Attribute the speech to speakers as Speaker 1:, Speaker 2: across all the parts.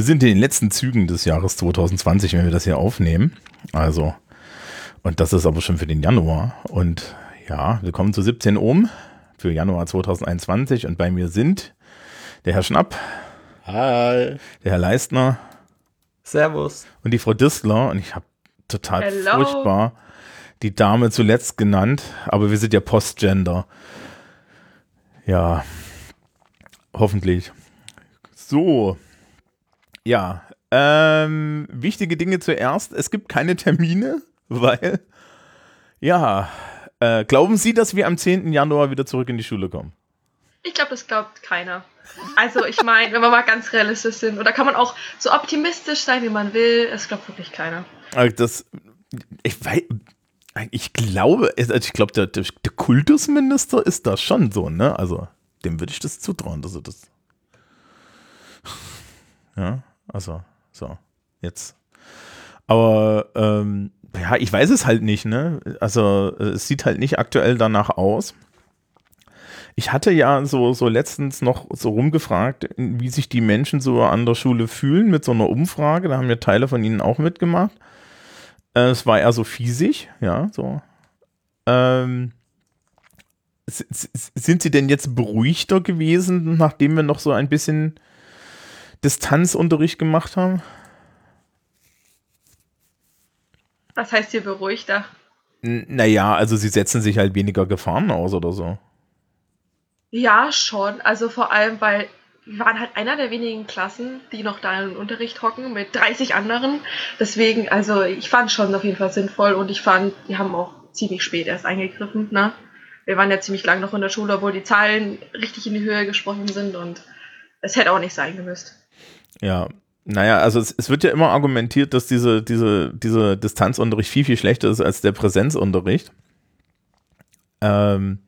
Speaker 1: Wir sind in den letzten Zügen des Jahres 2020, wenn wir das hier aufnehmen. Also, und das ist aber schon für den Januar. Und ja, wir kommen zu 17 Ohm für Januar 2021 und bei mir sind der Herr Schnapp.
Speaker 2: Hi.
Speaker 1: Der Herr Leistner.
Speaker 3: Servus.
Speaker 1: Und die Frau Distler. Und ich habe total Hello. furchtbar die Dame zuletzt genannt, aber wir sind ja Postgender. Ja, hoffentlich. So, ja, ähm, wichtige Dinge zuerst. Es gibt keine Termine, weil, ja, äh, glauben Sie, dass wir am 10. Januar wieder zurück in die Schule kommen?
Speaker 4: Ich glaube, das glaubt keiner. Also ich meine, wenn wir mal ganz realistisch sind, oder kann man auch so optimistisch sein, wie man will, es glaubt wirklich keiner.
Speaker 1: Also das, ich weiß, ich glaube, also ich glaube, der, der, Kultusminister ist da schon so, ne? Also dem würde ich das zutrauen, dass er das. Ja, also, so, jetzt. Aber ähm, ja, ich weiß es halt nicht, ne? Also es sieht halt nicht aktuell danach aus. Ich hatte ja so, so letztens noch so rumgefragt, wie sich die Menschen so an der Schule fühlen mit so einer Umfrage. Da haben ja Teile von ihnen auch mitgemacht. Äh, es war eher so fiesig, ja, so. Ähm, sind Sie denn jetzt beruhigter gewesen, nachdem wir noch so ein bisschen Distanzunterricht gemacht haben?
Speaker 4: Was heißt hier beruhigter?
Speaker 1: N naja, also Sie setzen sich halt weniger Gefahren aus oder so.
Speaker 4: Ja, schon. Also vor allem, weil wir waren halt einer der wenigen Klassen, die noch da im Unterricht hocken mit 30 anderen. Deswegen, also ich fand schon auf jeden Fall sinnvoll und ich fand, die haben auch ziemlich spät erst eingegriffen. Ne? Wir waren ja ziemlich lang noch in der Schule, obwohl die Zahlen richtig in die Höhe gesprochen sind und es hätte auch nicht sein gemüsst.
Speaker 1: Ja, naja, also es, es, wird ja immer argumentiert, dass diese, diese, diese Distanzunterricht viel, viel schlechter ist als der Präsenzunterricht. Ähm,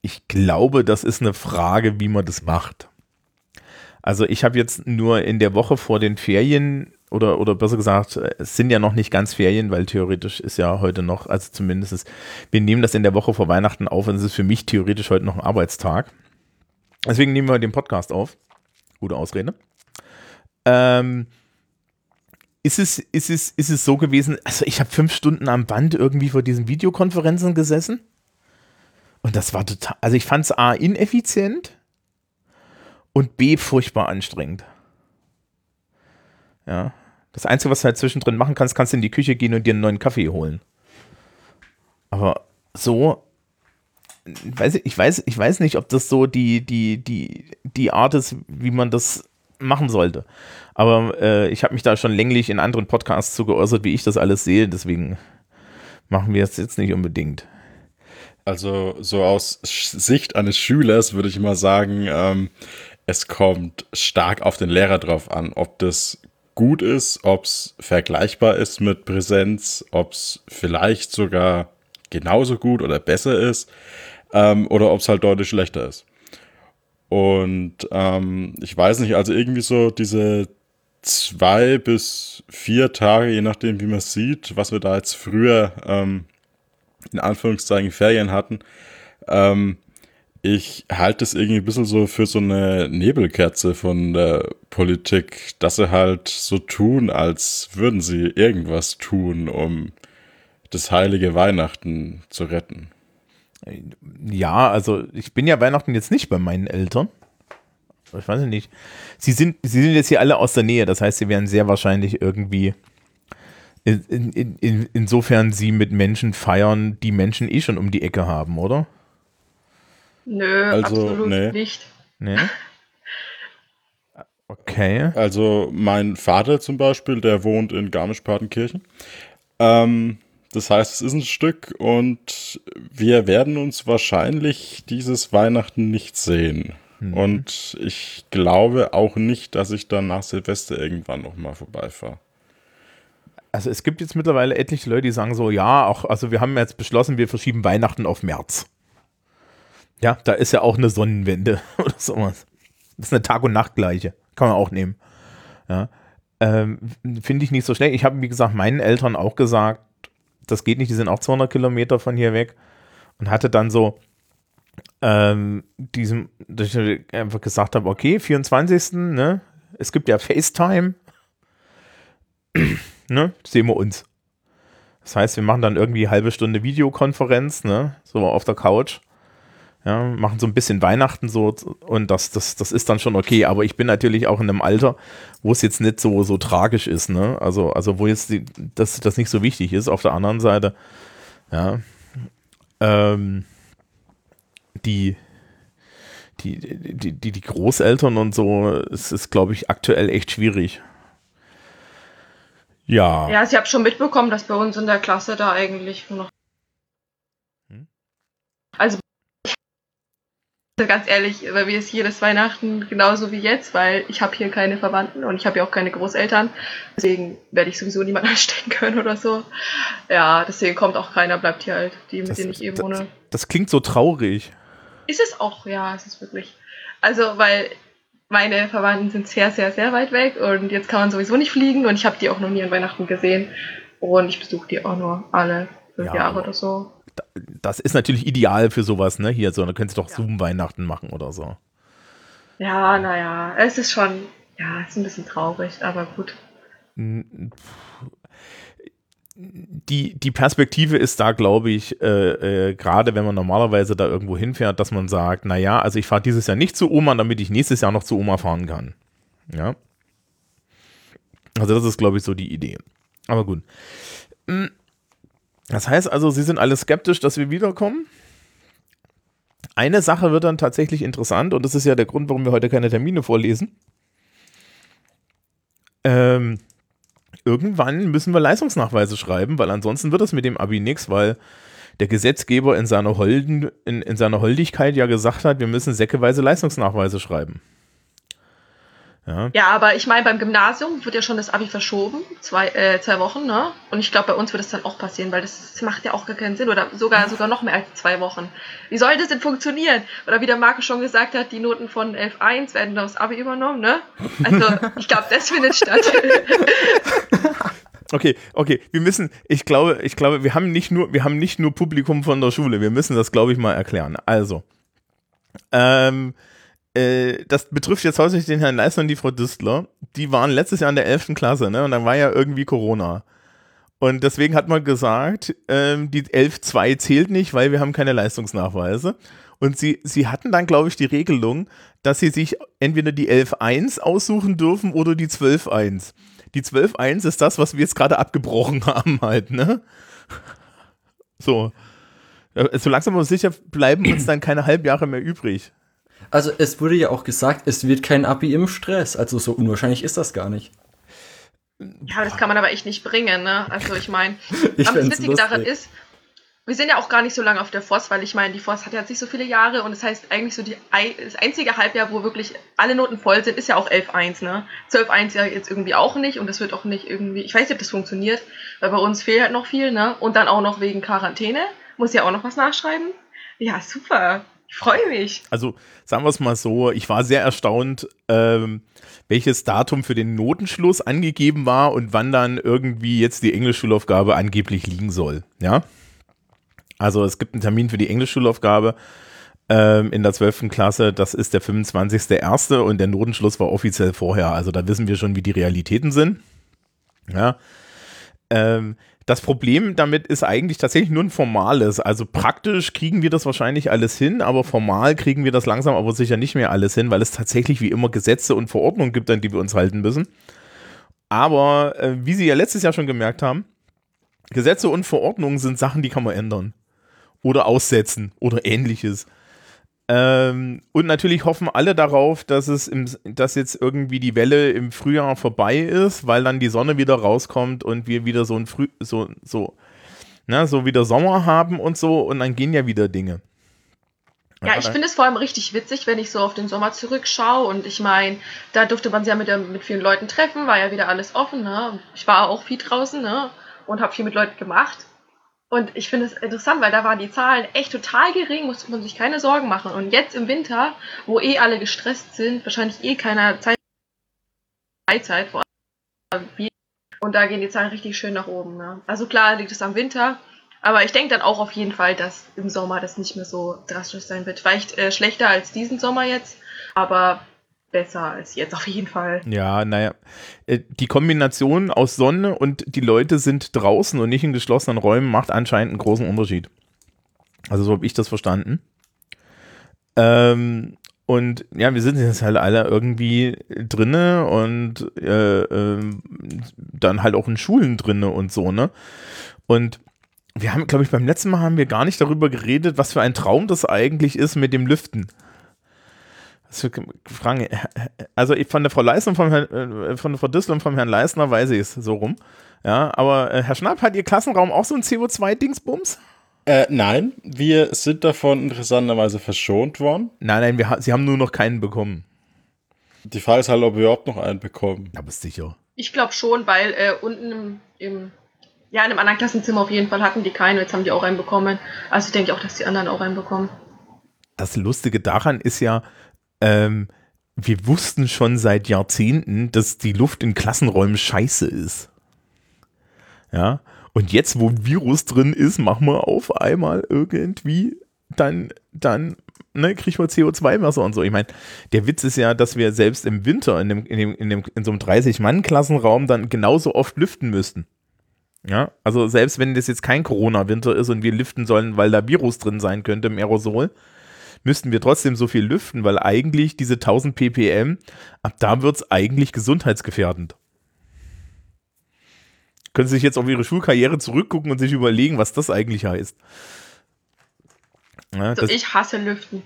Speaker 1: ich glaube, das ist eine Frage, wie man das macht. Also ich habe jetzt nur in der Woche vor den Ferien oder, oder besser gesagt, es sind ja noch nicht ganz Ferien, weil theoretisch ist ja heute noch, also zumindest ist, wir nehmen das in der Woche vor Weihnachten auf und es ist für mich theoretisch heute noch ein Arbeitstag. Deswegen nehmen wir den Podcast auf. Gute Ausrede. Ähm, ist es, ist, es, ist es so gewesen, also ich habe fünf Stunden am Band irgendwie vor diesen Videokonferenzen gesessen und das war total, also ich fand es A ineffizient und B furchtbar anstrengend. Ja. Das Einzige, was du halt zwischendrin machen kannst, kannst du in die Küche gehen und dir einen neuen Kaffee holen. Aber so, weiß ich, ich weiß, ich weiß nicht, ob das so die, die, die, die Art ist, wie man das machen sollte. Aber äh, ich habe mich da schon länglich in anderen Podcasts zu geäußert, wie ich das alles sehe. Deswegen machen wir es jetzt nicht unbedingt.
Speaker 2: Also so aus Sicht eines Schülers würde ich mal sagen, ähm, es kommt stark auf den Lehrer drauf an, ob das gut ist, ob es vergleichbar ist mit Präsenz, ob es vielleicht sogar genauso gut oder besser ist ähm, oder ob es halt deutlich schlechter ist. Und ähm, ich weiß nicht, also irgendwie so diese zwei bis vier Tage, je nachdem, wie man es sieht, was wir da jetzt früher ähm, in Anführungszeichen Ferien hatten, ähm, ich halte es irgendwie ein bisschen so für so eine Nebelkerze von der Politik, dass sie halt so tun, als würden sie irgendwas tun, um das heilige Weihnachten zu retten.
Speaker 1: Ja, also ich bin ja Weihnachten jetzt nicht bei meinen Eltern. Ich weiß nicht. Sie sind, sie sind jetzt hier alle aus der Nähe, das heißt, sie werden sehr wahrscheinlich irgendwie in, in, in, insofern sie mit Menschen feiern, die Menschen eh schon um die Ecke haben, oder?
Speaker 4: Nö, also, absolut nee. nicht. Nee.
Speaker 1: Okay.
Speaker 2: Also mein Vater zum Beispiel, der wohnt in Garmisch-Partenkirchen. Ähm, das heißt, es ist ein Stück und wir werden uns wahrscheinlich dieses Weihnachten nicht sehen. Mhm. Und ich glaube auch nicht, dass ich dann nach Silvester irgendwann nochmal vorbeifahre.
Speaker 1: Also es gibt jetzt mittlerweile etliche Leute, die sagen so, ja, auch, also wir haben jetzt beschlossen, wir verschieben Weihnachten auf März. Ja, da ist ja auch eine Sonnenwende oder sowas. Das ist eine Tag- und Nachtgleiche. Kann man auch nehmen. Ja. Ähm, Finde ich nicht so schlecht. Ich habe, wie gesagt, meinen Eltern auch gesagt, das geht nicht, die sind auch 200 Kilometer von hier weg. Und hatte dann so ähm, diesem, dass ich einfach gesagt habe, okay, 24. Ne, es gibt ja FaceTime. ne? Sehen wir uns. Das heißt, wir machen dann irgendwie halbe Stunde Videokonferenz, ne? So auf der Couch. Ja, machen so ein bisschen Weihnachten so und das, das, das ist dann schon okay. Aber ich bin natürlich auch in einem Alter, wo es jetzt nicht so, so tragisch ist, ne? Also, also wo jetzt die, das, das nicht so wichtig ist. Auf der anderen Seite, ja, ähm, die, die, die, die, die Großeltern und so, es ist, glaube ich, aktuell echt schwierig. Ja.
Speaker 4: Ja, ich habe schon mitbekommen, dass bei uns in der Klasse da eigentlich noch. Hm? Also ganz ehrlich, bei mir ist jedes Weihnachten genauso wie jetzt, weil ich habe hier keine Verwandten und ich habe ja auch keine Großeltern. Deswegen werde ich sowieso niemanden anstecken können oder so. Ja, deswegen kommt auch keiner, bleibt hier halt, die, mit das, denen ich eben wohne.
Speaker 1: Das klingt so traurig.
Speaker 4: Ist es auch, ja, es ist wirklich. Also, weil meine Verwandten sind sehr, sehr, sehr weit weg und jetzt kann man sowieso nicht fliegen und ich habe die auch noch nie an Weihnachten gesehen und ich besuche die auch nur alle fünf ja, Jahre oder so
Speaker 1: das ist natürlich ideal für sowas, ne? Hier, so, da könntest du doch ja. Zoom-Weihnachten machen oder so.
Speaker 4: Ja, naja, es ist schon, ja, es ist ein bisschen traurig, aber gut.
Speaker 1: Die, die Perspektive ist da, glaube ich, äh, äh, gerade wenn man normalerweise da irgendwo hinfährt, dass man sagt, naja, also ich fahre dieses Jahr nicht zu Oma, damit ich nächstes Jahr noch zu Oma fahren kann. Ja. Also das ist, glaube ich, so die Idee. Aber gut. Das heißt also, Sie sind alle skeptisch, dass wir wiederkommen. Eine Sache wird dann tatsächlich interessant und das ist ja der Grund, warum wir heute keine Termine vorlesen. Ähm, irgendwann müssen wir Leistungsnachweise schreiben, weil ansonsten wird das mit dem Abi nichts, weil der Gesetzgeber in seiner, Holden, in, in seiner Holdigkeit ja gesagt hat, wir müssen säckeweise Leistungsnachweise schreiben.
Speaker 4: Ja, ja aber ich meine, beim Gymnasium wird ja schon das Abi verschoben, zwei, äh, zwei Wochen, ne? Und ich glaube, bei uns wird das dann auch passieren, weil das, das, macht ja auch gar keinen Sinn oder sogar, sogar noch mehr als zwei Wochen. Wie soll das denn funktionieren? Oder wie der Marco schon gesagt hat, die Noten von 11.1 werden aufs Abi übernommen, ne? Also, ich glaube, das findet statt.
Speaker 1: Okay, okay, wir müssen, ich glaube, ich glaube, wir haben nicht nur, wir haben nicht nur Publikum von der Schule, wir müssen das, glaube ich, mal erklären. Also, ähm, äh, das betrifft jetzt hauptsächlich den Herrn Leisner und die Frau Düstler. Die waren letztes Jahr in der 11. Klasse, ne? Und dann war ja irgendwie Corona. Und deswegen hat man gesagt, ähm, die 11.2 zählt nicht, weil wir haben keine Leistungsnachweise. Und sie, sie hatten dann, glaube ich, die Regelung, dass sie sich entweder die 11.1 aussuchen dürfen oder die 12.1. Die 12.1 ist das, was wir jetzt gerade abgebrochen haben halt, ne? So. So langsam aber sicher bleiben uns dann keine Halbjahre mehr übrig.
Speaker 3: Also es wurde ja auch gesagt, es wird kein Abi im Stress. Also so unwahrscheinlich ist das gar nicht.
Speaker 4: Ja, das kann man aber echt nicht bringen, ne? Also ich meine, aber das Witzige daran ist, wir sind ja auch gar nicht so lange auf der FOS, weil ich meine, die FOS hat ja jetzt nicht so viele Jahre und das heißt eigentlich so die, das einzige Halbjahr, wo wirklich alle Noten voll sind, ist ja auch 11.1, ne? 12.1 ja jetzt irgendwie auch nicht und das wird auch nicht irgendwie, ich weiß nicht, ob das funktioniert, weil bei uns fehlt halt noch viel, ne? Und dann auch noch wegen Quarantäne, muss ja auch noch was nachschreiben. Ja, super. Ich freue mich.
Speaker 1: Also sagen wir es mal so, ich war sehr erstaunt, ähm, welches Datum für den Notenschluss angegeben war und wann dann irgendwie jetzt die Englischschulaufgabe angeblich liegen soll. Ja. Also es gibt einen Termin für die Englischschulaufgabe ähm, in der 12. Klasse, das ist der 25.01. und der Notenschluss war offiziell vorher. Also da wissen wir schon, wie die Realitäten sind. Ja. Ähm, das Problem damit ist eigentlich tatsächlich nur ein formales. Also praktisch kriegen wir das wahrscheinlich alles hin, aber formal kriegen wir das langsam aber sicher nicht mehr alles hin, weil es tatsächlich wie immer Gesetze und Verordnungen gibt, an die wir uns halten müssen. Aber äh, wie Sie ja letztes Jahr schon gemerkt haben, Gesetze und Verordnungen sind Sachen, die kann man ändern. Oder aussetzen oder ähnliches. Ähm, und natürlich hoffen alle darauf, dass es im, dass jetzt irgendwie die Welle im Frühjahr vorbei ist, weil dann die Sonne wieder rauskommt und wir wieder so ein Früh, so, so, na, so wieder Sommer haben und so und dann gehen ja wieder Dinge.
Speaker 4: Ja, ich finde es vor allem richtig witzig, wenn ich so auf den Sommer zurückschaue und ich meine, da durfte man sich ja mit, mit vielen Leuten treffen, war ja wieder alles offen, ne? Ich war auch viel draußen, ne? Und habe viel mit Leuten gemacht. Und ich finde es interessant, weil da waren die Zahlen echt total gering, musste man sich keine Sorgen machen. Und jetzt im Winter, wo eh alle gestresst sind, wahrscheinlich eh keiner Zeit, Freizeit, vor allem und da gehen die Zahlen richtig schön nach oben. Ne? Also klar liegt es am Winter, aber ich denke dann auch auf jeden Fall, dass im Sommer das nicht mehr so drastisch sein wird. Vielleicht äh, schlechter als diesen Sommer jetzt, aber besser als jetzt auf jeden Fall.
Speaker 1: Ja, naja. Äh, die Kombination aus Sonne und die Leute sind draußen und nicht in geschlossenen Räumen macht anscheinend einen großen Unterschied. Also so habe ich das verstanden. Ähm, und ja, wir sind jetzt halt alle irgendwie drinne und äh, äh, dann halt auch in Schulen drinne und so, ne? Und wir haben, glaube ich, beim letzten Mal haben wir gar nicht darüber geredet, was für ein Traum das eigentlich ist mit dem Lüften. Fragen, also von der Frau Leisner, vom Herrn, äh, von der Frau Düssel und vom Herrn Leisner weiß ich es so rum. Ja, aber äh, Herr Schnapp, hat Ihr Klassenraum auch so ein CO2-Dingsbums?
Speaker 2: Äh, nein, wir sind davon interessanterweise verschont worden.
Speaker 1: Nein, nein, wir, sie haben nur noch keinen bekommen.
Speaker 2: Die Frage ist halt, ob wir überhaupt noch einen bekommen.
Speaker 1: Aber sicher.
Speaker 4: Ich glaube schon, weil äh, unten im, im, ja, in einem anderen Klassenzimmer auf jeden Fall hatten die keinen, jetzt haben die auch einen bekommen. Also denke ich auch, dass die anderen auch einen bekommen.
Speaker 1: Das Lustige daran ist ja, ähm, wir wussten schon seit Jahrzehnten, dass die Luft in Klassenräumen scheiße ist. Ja, und jetzt, wo ein Virus drin ist, machen wir auf einmal irgendwie, dann, dann, ne, kriegen wir CO2-Messer und so. Ich meine, der Witz ist ja, dass wir selbst im Winter in, dem, in, dem, in, dem, in so einem 30-Mann-Klassenraum dann genauso oft lüften müssten. Ja, also selbst wenn das jetzt kein Corona-Winter ist und wir lüften sollen, weil da Virus drin sein könnte im Aerosol, müssten wir trotzdem so viel lüften, weil eigentlich diese 1000 ppm, ab da wird es eigentlich gesundheitsgefährdend können Sie sich jetzt auf Ihre Schulkarriere zurückgucken und sich überlegen, was das eigentlich heißt.
Speaker 4: Ja, so, ich hasse Lüften.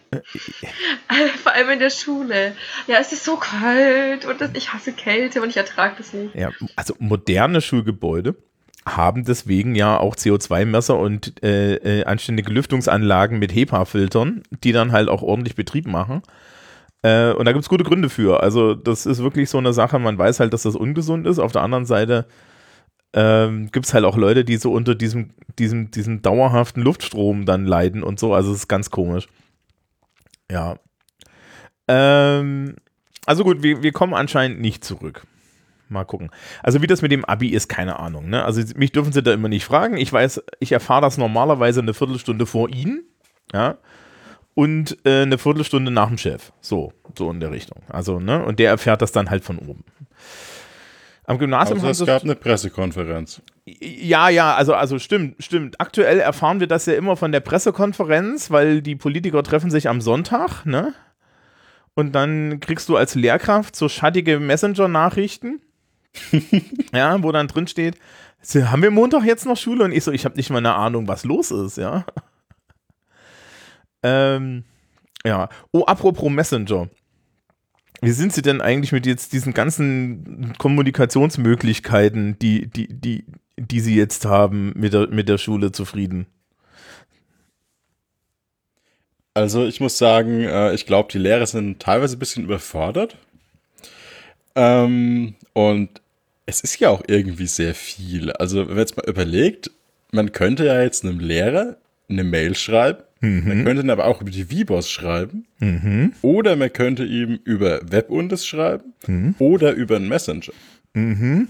Speaker 4: Vor allem in der Schule. Ja, es ist so kalt und das, ich hasse Kälte und ich ertrage das nicht.
Speaker 1: Ja, also moderne Schulgebäude haben deswegen ja auch CO2-Messer und äh, äh, anständige Lüftungsanlagen mit HEPA-Filtern, die dann halt auch ordentlich Betrieb machen. Äh, und da gibt es gute Gründe für. Also das ist wirklich so eine Sache, man weiß halt, dass das ungesund ist. Auf der anderen Seite ähm, gibt es halt auch Leute, die so unter diesem, diesem, diesem dauerhaften Luftstrom dann leiden und so. Also es ist ganz komisch. Ja. Ähm, also gut, wir, wir kommen anscheinend nicht zurück. Mal gucken. Also wie das mit dem Abi ist, keine Ahnung. Ne? Also mich dürfen sie da immer nicht fragen. Ich weiß, ich erfahre das normalerweise eine Viertelstunde vor Ihnen. Ja. Und äh, eine Viertelstunde nach dem Chef. So, so in der Richtung. Also, ne? Und der erfährt das dann halt von oben. Am Gymnasium
Speaker 2: also es gab eine Pressekonferenz.
Speaker 1: Ja, ja, also, also stimmt, stimmt. Aktuell erfahren wir das ja immer von der Pressekonferenz, weil die Politiker treffen sich am Sonntag, ne? Und dann kriegst du als Lehrkraft so schattige Messenger-Nachrichten, ja, wo dann drin steht, haben wir Montag jetzt noch Schule? Und ich so, ich habe nicht mal eine Ahnung, was los ist, ja. ähm, ja. Oh, apropos Messenger. Wie sind Sie denn eigentlich mit jetzt diesen ganzen Kommunikationsmöglichkeiten, die, die, die, die Sie jetzt haben, mit der, mit der Schule zufrieden?
Speaker 2: Also ich muss sagen, äh, ich glaube, die Lehrer sind teilweise ein bisschen überfordert. Ähm, und es ist ja auch irgendwie sehr viel. Also wenn man jetzt mal überlegt, man könnte ja jetzt einem Lehrer eine Mail schreiben Mhm. Man könnte ihn aber auch über die VBOS schreiben. Mhm. Oder man könnte ihm über WebUndes schreiben. Mhm. Oder über einen Messenger.
Speaker 1: Mhm.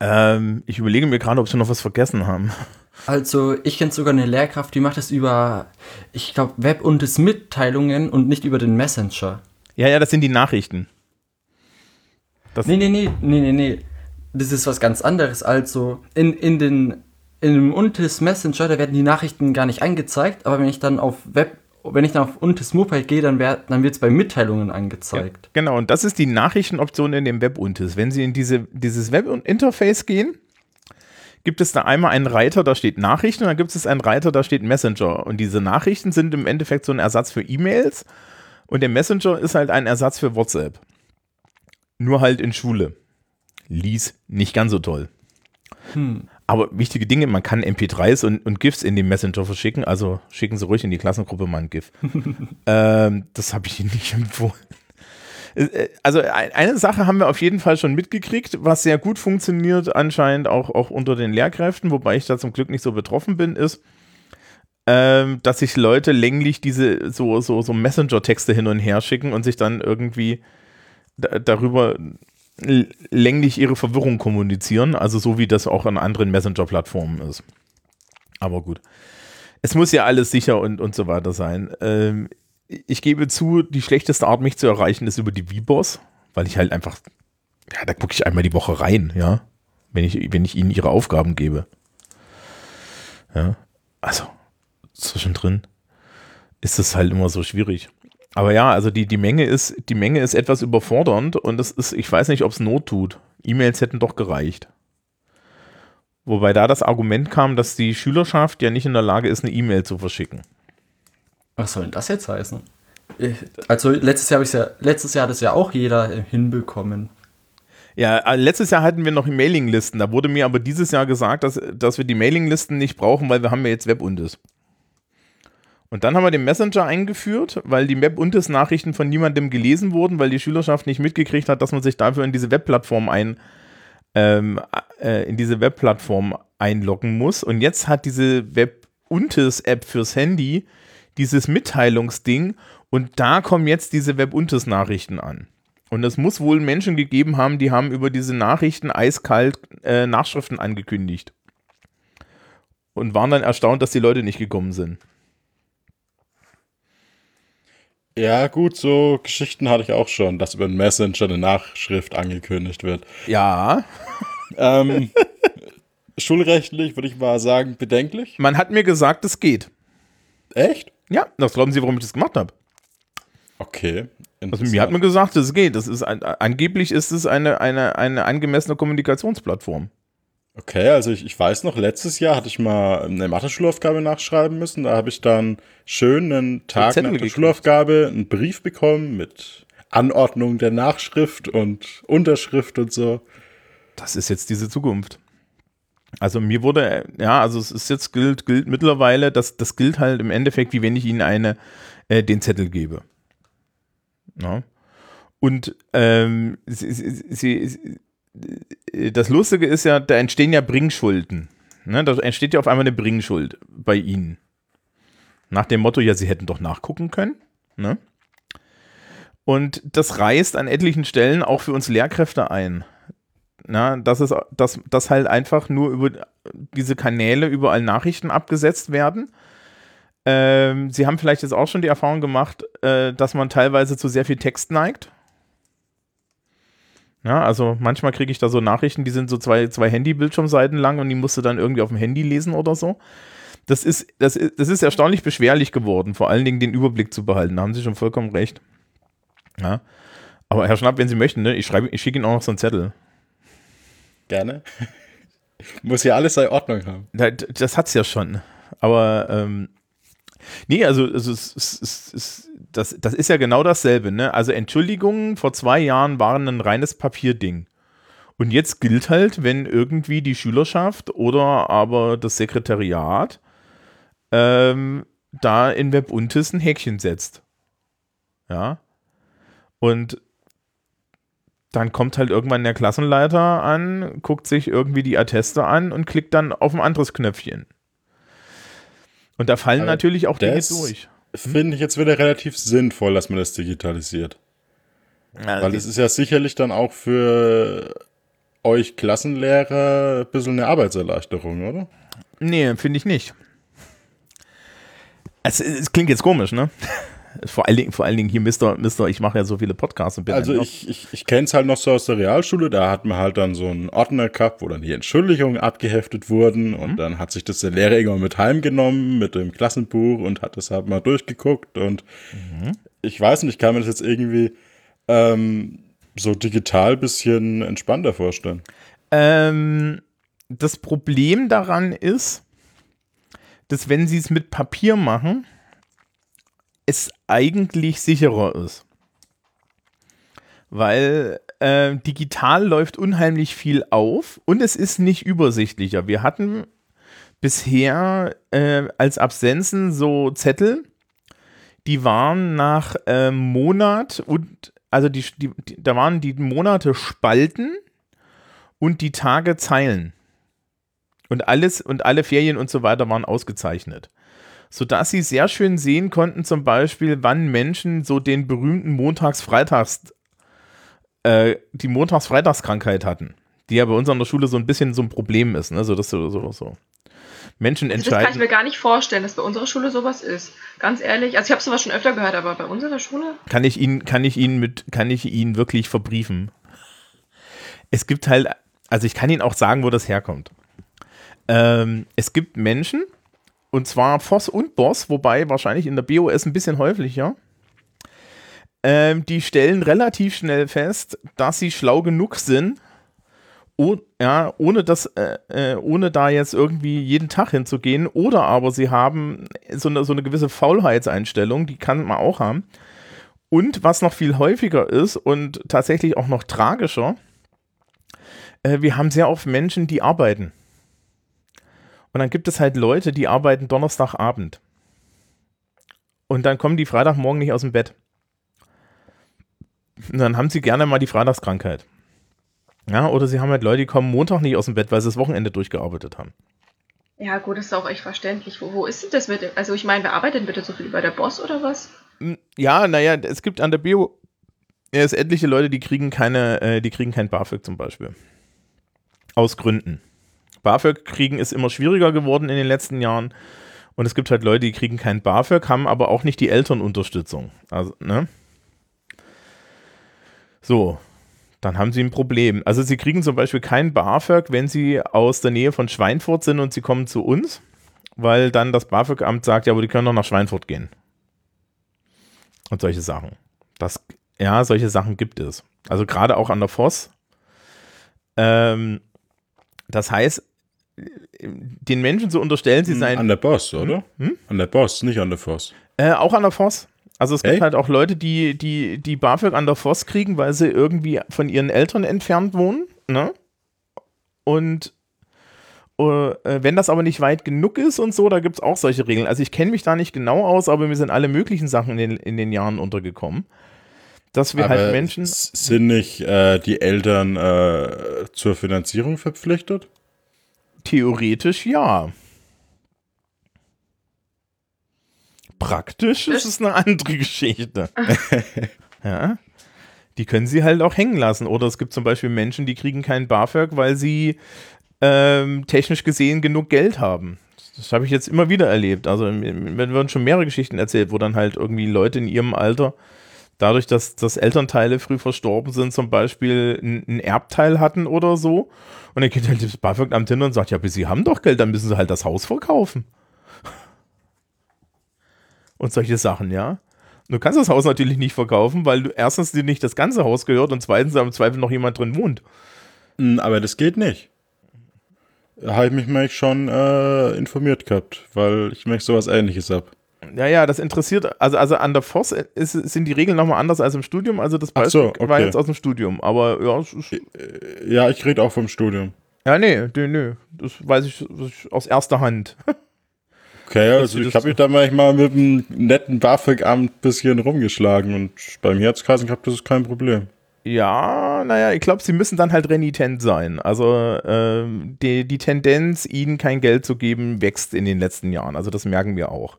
Speaker 1: Ähm, ich überlege mir gerade, ob sie noch was vergessen haben.
Speaker 3: Also, ich kenne sogar eine Lehrkraft, die macht das über, ich glaube, Web und des Mitteilungen und nicht über den Messenger.
Speaker 1: Ja, ja, das sind die Nachrichten.
Speaker 3: Das nee, nee, nee, nee, nee, nee. Das ist was ganz anderes. Also, in, in den im Untis Messenger, da werden die Nachrichten gar nicht angezeigt, aber wenn ich dann auf Web, wenn ich dann auf Untis Mobile gehe, dann, dann wird es bei Mitteilungen angezeigt.
Speaker 1: Ja, genau, und das ist die Nachrichtenoption in dem Web Untis. Wenn Sie in diese, dieses Web-Interface gehen, gibt es da einmal einen Reiter, da steht Nachrichten, und dann gibt es einen Reiter, da steht Messenger. Und diese Nachrichten sind im Endeffekt so ein Ersatz für E-Mails und der Messenger ist halt ein Ersatz für WhatsApp. Nur halt in Schule. Lies nicht ganz so toll. Hm. Aber wichtige Dinge, man kann MP3s und, und GIFs in den Messenger verschicken, also schicken Sie ruhig in die Klassengruppe mal ein GIF. ähm, das habe ich Ihnen nicht empfohlen. Äh, also eine Sache haben wir auf jeden Fall schon mitgekriegt, was sehr gut funktioniert, anscheinend auch, auch unter den Lehrkräften, wobei ich da zum Glück nicht so betroffen bin, ist, ähm, dass sich Leute länglich diese so, so, so Messenger-Texte hin und her schicken und sich dann irgendwie darüber länglich ihre Verwirrung kommunizieren, also so wie das auch an anderen Messenger-Plattformen ist. Aber gut. Es muss ja alles sicher und, und so weiter sein. Ähm, ich gebe zu, die schlechteste Art, mich zu erreichen, ist über die V-Boss, weil ich halt einfach, ja, da gucke ich einmal die Woche rein, ja, wenn ich, wenn ich ihnen ihre Aufgaben gebe. Ja, also zwischendrin ist es halt immer so schwierig. Aber ja, also die, die Menge ist, die Menge ist etwas überfordernd und es ist, ich weiß nicht, ob es Not tut. E-Mails hätten doch gereicht. Wobei da das Argument kam, dass die Schülerschaft ja nicht in der Lage ist, eine E-Mail zu verschicken.
Speaker 3: Was soll denn das jetzt heißen? Also letztes Jahr, ja, letztes Jahr hat es ja auch jeder hinbekommen.
Speaker 1: Ja, äh, letztes Jahr hatten wir noch Mailinglisten. Da wurde mir aber dieses Jahr gesagt, dass, dass wir die Mailinglisten nicht brauchen, weil wir haben ja jetzt Webundes. Und dann haben wir den Messenger eingeführt, weil die Webundes-Nachrichten von niemandem gelesen wurden, weil die Schülerschaft nicht mitgekriegt hat, dass man sich dafür in diese Webplattform ein, ähm, äh, in diese Webplattform einloggen muss. Und jetzt hat diese Webuntes-App fürs Handy dieses Mitteilungsding und da kommen jetzt diese Webuntes-Nachrichten an. Und es muss wohl Menschen gegeben haben, die haben über diese Nachrichten eiskalt äh, Nachschriften angekündigt. Und waren dann erstaunt, dass die Leute nicht gekommen sind.
Speaker 2: Ja, gut, so Geschichten hatte ich auch schon, dass über einen Messenger eine Nachschrift angekündigt wird.
Speaker 1: Ja.
Speaker 2: Ähm, schulrechtlich würde ich mal sagen, bedenklich.
Speaker 1: Man hat mir gesagt, es geht.
Speaker 2: Echt?
Speaker 1: Ja, das glauben Sie, warum ich das gemacht habe.
Speaker 2: Okay.
Speaker 1: Also mir hat man gesagt, es geht. Das ist ein, angeblich ist es eine, eine, eine angemessene Kommunikationsplattform.
Speaker 2: Okay, also ich, ich weiß noch, letztes Jahr hatte ich mal eine Mathe-Schulaufgabe nachschreiben müssen. Da habe ich dann schön einen Tag nach der. Schulaufgabe einen Brief bekommen mit Anordnung der Nachschrift und Unterschrift und so.
Speaker 1: Das ist jetzt diese Zukunft. Also mir wurde, ja, also es ist jetzt gilt, gilt mittlerweile, das, das gilt halt im Endeffekt, wie wenn ich Ihnen eine, äh, den Zettel gebe. Ja. Und ähm, sie, sie, sie, das Lustige ist ja, da entstehen ja Bringschulden. Ne? Da entsteht ja auf einmal eine Bringschuld bei ihnen. Nach dem Motto, ja, sie hätten doch nachgucken können. Ne? Und das reißt an etlichen Stellen auch für uns Lehrkräfte ein. Na, dass, es, dass, dass halt einfach nur über diese Kanäle überall Nachrichten abgesetzt werden. Ähm, Sie haben vielleicht jetzt auch schon die Erfahrung gemacht, äh, dass man teilweise zu sehr viel Text neigt. Ja, also manchmal kriege ich da so Nachrichten, die sind so zwei, zwei Handy-Bildschirmseiten lang und die musst du dann irgendwie auf dem Handy lesen oder so. Das ist, das, ist, das ist erstaunlich beschwerlich geworden, vor allen Dingen den Überblick zu behalten. Da haben Sie schon vollkommen recht. Ja. Aber Herr Schnapp, wenn Sie möchten, ne, ich, schreibe, ich schicke Ihnen auch noch so einen Zettel.
Speaker 2: Gerne. Muss ja alles seine Ordnung haben.
Speaker 1: Das, das es ja schon. Aber ähm, Nee, also, also es, es, es, das, das ist ja genau dasselbe. Ne? Also Entschuldigungen vor zwei Jahren waren ein reines Papierding. Und jetzt gilt halt, wenn irgendwie die Schülerschaft oder aber das Sekretariat ähm, da in WebUntis ein Häkchen setzt. Ja. Und dann kommt halt irgendwann der Klassenleiter an, guckt sich irgendwie die Atteste an und klickt dann auf ein anderes Knöpfchen. Und da fallen Aber natürlich auch Dinge durch.
Speaker 2: Finde ich jetzt wieder relativ sinnvoll, dass man das digitalisiert. Ja, Weil es ist ja sicherlich dann auch für euch Klassenlehrer ein bisschen eine Arbeitserleichterung, oder?
Speaker 1: Nee, finde ich nicht. Es, es, klingt jetzt komisch, ne? Vor allen Dingen, vor allen Dingen hier, Mister, Mister, ich mache ja so viele Podcasts und
Speaker 2: bin Also ich, ich, ich kenne es halt noch so aus der Realschule, da hat man halt dann so einen Ordner gehabt, wo dann die Entschuldigungen abgeheftet wurden mhm. und dann hat sich das der Lehrer irgendwann mit heimgenommen mit dem Klassenbuch und hat das halt mal durchgeguckt und mhm. ich weiß nicht, ich kann mir das jetzt irgendwie ähm, so digital bisschen entspannter vorstellen.
Speaker 1: Ähm, das Problem daran ist, dass wenn sie es mit Papier machen, es eigentlich sicherer ist. Weil äh, digital läuft unheimlich viel auf und es ist nicht übersichtlicher. Wir hatten bisher äh, als Absenzen so Zettel, die waren nach äh, Monat und also die, die, die, da waren die Monate Spalten und die Tage Zeilen. Und alles und alle Ferien und so weiter waren ausgezeichnet sodass sie sehr schön sehen konnten, zum Beispiel, wann Menschen so den berühmten Montags-Freitags, äh, die Montags-Freitagskrankheit hatten, die ja bei uns an der Schule so ein bisschen so ein Problem ist, ne? So, das so, so, so. Menschen entscheiden.
Speaker 4: das kann ich mir gar nicht vorstellen, dass bei unserer Schule sowas ist. Ganz ehrlich. Also ich habe sowas schon öfter gehört, aber bei unserer Schule?
Speaker 1: kann ich Ihnen, kann ich Ihnen mit, kann ich Ihnen wirklich verbriefen. Es gibt halt, also ich kann Ihnen auch sagen, wo das herkommt. Ähm, es gibt Menschen, und zwar Voss und Boss, wobei wahrscheinlich in der BOS ein bisschen häufiger, ähm, die stellen relativ schnell fest, dass sie schlau genug sind, oh, ja, ohne das, äh, äh, ohne da jetzt irgendwie jeden Tag hinzugehen, oder aber sie haben so eine, so eine gewisse Faulheitseinstellung, die kann man auch haben. Und was noch viel häufiger ist und tatsächlich auch noch tragischer, äh, wir haben sehr oft Menschen, die arbeiten. Und dann gibt es halt Leute, die arbeiten Donnerstagabend. Und dann kommen die Freitagmorgen nicht aus dem Bett. Und dann haben sie gerne mal die Freitagskrankheit. Ja, oder sie haben halt Leute, die kommen Montag nicht aus dem Bett, weil sie das Wochenende durchgearbeitet haben.
Speaker 4: Ja, gut, das ist auch echt verständlich. Wo, wo ist denn das mit dem? Also ich meine, wer arbeitet denn bitte so viel bei der Boss oder was?
Speaker 1: Hm, Ja, naja, es gibt an der Bio ja, es etliche Leute, die kriegen keine, äh, die kriegen kein BAföG zum Beispiel. Aus Gründen. BAföG kriegen ist immer schwieriger geworden in den letzten Jahren. Und es gibt halt Leute, die kriegen kein BAföG, haben aber auch nicht die Elternunterstützung. Also, ne? So, dann haben sie ein Problem. Also sie kriegen zum Beispiel kein BAföG, wenn sie aus der Nähe von Schweinfurt sind und sie kommen zu uns, weil dann das BAföG-Amt sagt, ja, aber die können doch nach Schweinfurt gehen. Und solche Sachen. Das, ja, solche Sachen gibt es. Also gerade auch an der Voss. Ähm, das heißt, den Menschen zu unterstellen, sie seien
Speaker 2: An der Boss, oder?
Speaker 1: Hm?
Speaker 2: An der Boss, nicht an der Voss.
Speaker 1: Äh, auch an der Voss. Also es gibt halt auch Leute, die, die, die BAföG an der Voss kriegen, weil sie irgendwie von ihren Eltern entfernt wohnen. Ne? Und äh, wenn das aber nicht weit genug ist und so, da gibt es auch solche Regeln. Also ich kenne mich da nicht genau aus, aber mir sind alle möglichen Sachen in den, in den Jahren untergekommen. Dass wir halt Menschen.
Speaker 2: s- Sind nicht äh, die Eltern äh, zur Finanzierung verpflichtet?
Speaker 1: Theoretisch ja. Praktisch ist es eine andere Geschichte. ja. Die können sie halt auch hängen lassen. Oder es gibt zum Beispiel Menschen, die kriegen keinen BAföG, weil sie ähm, technisch gesehen genug Geld haben. Das habe ich jetzt immer wieder erlebt. Also mir werden schon mehrere Geschichten erzählt, wo dann halt irgendwie Leute in ihrem Alter, dadurch, dass, dass Elternteile früh verstorben sind, zum Beispiel ein, ein Erbteil hatten oder so. Und dann geht halt das BAföG-Amt hin und sagt, ja, aber sie haben doch Geld, dann müssen sie halt das Haus verkaufen. Und solche Sachen, ja. Du kannst das Haus natürlich nicht verkaufen, weil du erstens dir nicht das ganze Haus gehört und zweitens im Zweifel noch jemand drin wohnt.
Speaker 2: Hm, Aber das geht nicht. Da habe ich mich schon äh, informiert gehabt, weil ich mich sowas ähnliches habe.
Speaker 1: Ja, ja, das interessiert, also, also an der Voss ist, sind die Regeln nochmal anders als im Studium. Also das Beispiel
Speaker 2: so,
Speaker 1: war
Speaker 2: okay.
Speaker 1: jetzt aus dem Studium. Aber ja, es ist,
Speaker 2: Ja, ich rede auch vom Studium.
Speaker 1: ja nee, nee, nee, das weiß ich, aus erster Hand.
Speaker 2: Okay, also ich habe mich da manchmal mit einem netten BAföG-Amt ein bisschen rumgeschlagen und bei mir hat's geheißen gehabt, das ist kein Problem.
Speaker 1: Ja, naja, ich glaube, sie müssen dann halt renitent sein. Also ähm, die, die Tendenz, ihnen kein Geld zu geben, wächst in den letzten Jahren. Also das merken wir auch.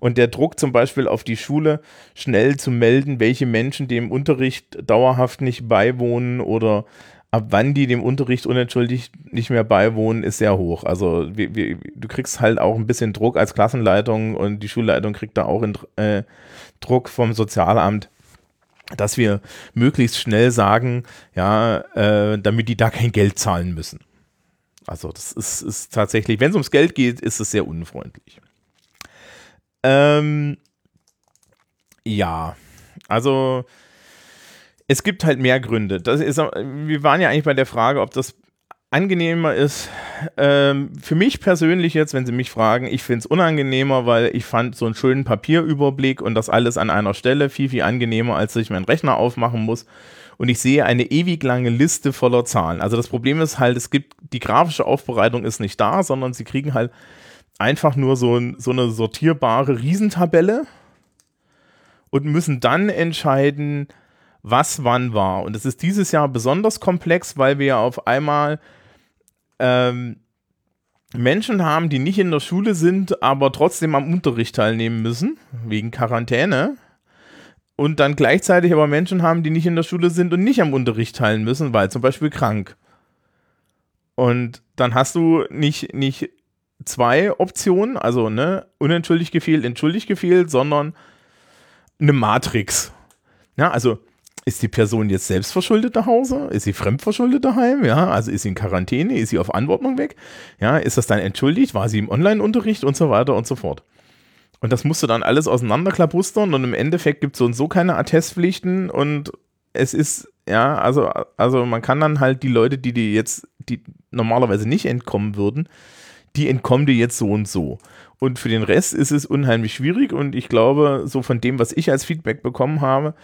Speaker 1: Und der Druck zum Beispiel auf die Schule, schnell zu melden, welche Menschen dem Unterricht dauerhaft nicht beiwohnen oder ab wann die dem Unterricht unentschuldigt nicht mehr beiwohnen, ist sehr hoch. Also wir, wir, du kriegst halt auch ein bisschen Druck als Klassenleitung und die Schulleitung kriegt da auch in, äh, Druck vom Sozialamt dass wir möglichst schnell sagen, ja, äh, damit die da kein Geld zahlen müssen. Also das ist, ist tatsächlich, wenn es ums Geld geht, ist es sehr unfreundlich. Ähm, ja, also es gibt halt mehr Gründe. Das ist, wir waren ja eigentlich bei der Frage, ob das angenehmer ist. Ähm, für mich persönlich jetzt, wenn Sie mich fragen, ich finde es unangenehmer, weil ich fand so einen schönen Papierüberblick und das alles an einer Stelle viel, viel angenehmer, als dass ich meinen Rechner aufmachen muss. Und ich sehe eine ewig lange Liste voller Zahlen. Also das Problem ist halt, es gibt, die grafische Aufbereitung ist nicht da, sondern Sie kriegen halt einfach nur so, ein, so eine sortierbare Riesentabelle und müssen dann entscheiden, was wann war. Und es ist dieses Jahr besonders komplex, weil wir ja auf einmal ähm, Menschen haben, die nicht in der Schule sind, aber trotzdem am Unterricht teilnehmen müssen, wegen Quarantäne. Und dann gleichzeitig aber Menschen haben, die nicht in der Schule sind und nicht am Unterricht teilen müssen, weil zum Beispiel krank. Und dann hast du nicht, nicht zwei Optionen, also ne, unentschuldigt gefehlt, entschuldigt gefehlt, sondern eine Matrix. Ja, also ist die Person jetzt selbst verschuldet nach Hause? Ist sie fremdverschuldet daheim? Ja, also ist sie in Quarantäne? Ist sie auf Anordnung weg? Ja, ist das dann entschuldigt? War sie im Online-Unterricht und so weiter und so fort? Und das musst du dann alles auseinanderklabustern und im Endeffekt gibt es so und so keine Attestpflichten und es ist, ja, also, also man kann dann halt die Leute, die die jetzt, die normalerweise nicht entkommen würden, die entkommen dir jetzt so und so. Und für den Rest ist es unheimlich schwierig und ich glaube, so von dem, was ich als Feedback bekommen habe,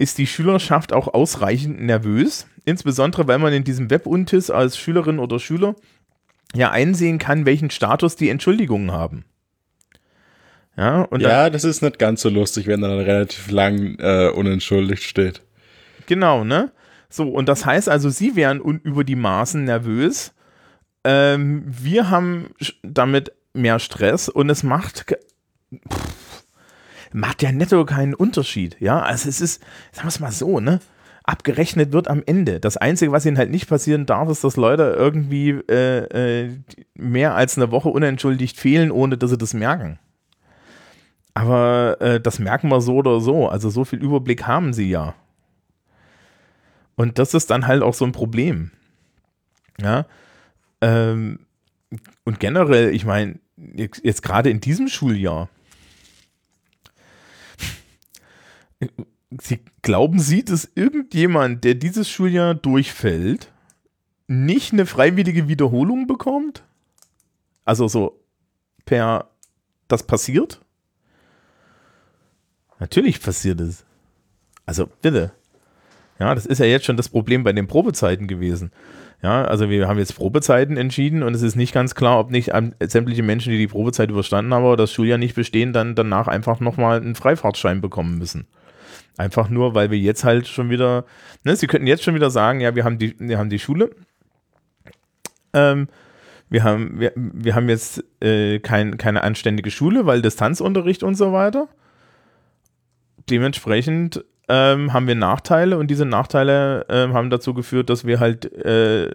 Speaker 1: ist die Schülerschaft auch ausreichend nervös. Insbesondere, weil man in diesem Webuntis als Schülerin oder Schüler ja einsehen kann, welchen Status die Entschuldigungen haben.
Speaker 2: Ja, und ja dann, das ist nicht ganz so lustig, wenn dann relativ lang äh, unentschuldigt steht.
Speaker 1: Genau, ne? So, und das heißt also, sie wären über die Maßen nervös. Ähm, wir haben damit mehr Stress und es macht, pff, macht ja netto keinen Unterschied. Ja, also es ist, sagen wir es mal so, ne? Abgerechnet wird am Ende. Das Einzige, was ihnen halt nicht passieren darf, ist, dass Leute irgendwie äh, äh, mehr als eine Woche unentschuldigt fehlen, ohne dass sie das merken. Aber äh, das merken wir so oder so. Also so viel Überblick haben sie ja. Und das ist dann halt auch so ein Problem. Ja. Ähm, und generell, ich meine, jetzt, jetzt gerade in diesem Schuljahr, Sie, glauben Sie, dass irgendjemand, der dieses Schuljahr durchfällt, nicht eine freiwillige Wiederholung bekommt? Also so per das passiert? Natürlich passiert es. Also bitte. Ja, das ist ja jetzt schon das Problem bei den Probezeiten gewesen. Ja, also wir haben jetzt Probezeiten entschieden und es ist nicht ganz klar, ob nicht sämtliche Menschen, die die Probezeit überstanden haben, aber das Schuljahr nicht bestehen, dann danach einfach nochmal einen Freifahrtschein bekommen müssen. Einfach nur, weil wir jetzt halt schon wieder, ne, sie könnten jetzt schon wieder sagen, ja, wir haben die, wir haben die Schule. Ähm, wir haben, wir, wir haben jetzt äh, kein, keine anständige Schule, weil Distanzunterricht und so weiter dementsprechend ähm, haben wir Nachteile und diese Nachteile ähm, haben dazu geführt, dass wir halt äh,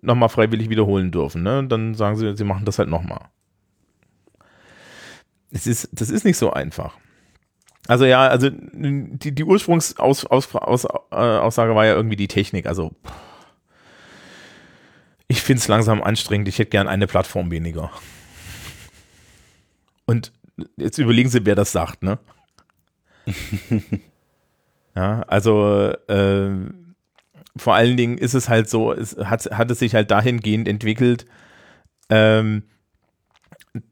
Speaker 1: nochmal freiwillig wiederholen dürfen. Ne? Und dann sagen sie, sie machen das halt nochmal. Das ist, das ist nicht so einfach. Also ja, also die, die Ursprungsaussage äh, war ja irgendwie die Technik. Also ich finde es langsam anstrengend. Ich hätte gern eine Plattform weniger. Und jetzt überlegen Sie, wer das sagt, ne? ja, also äh, vor allen Dingen ist es halt so, es hat, hat es sich halt dahingehend entwickelt, ähm,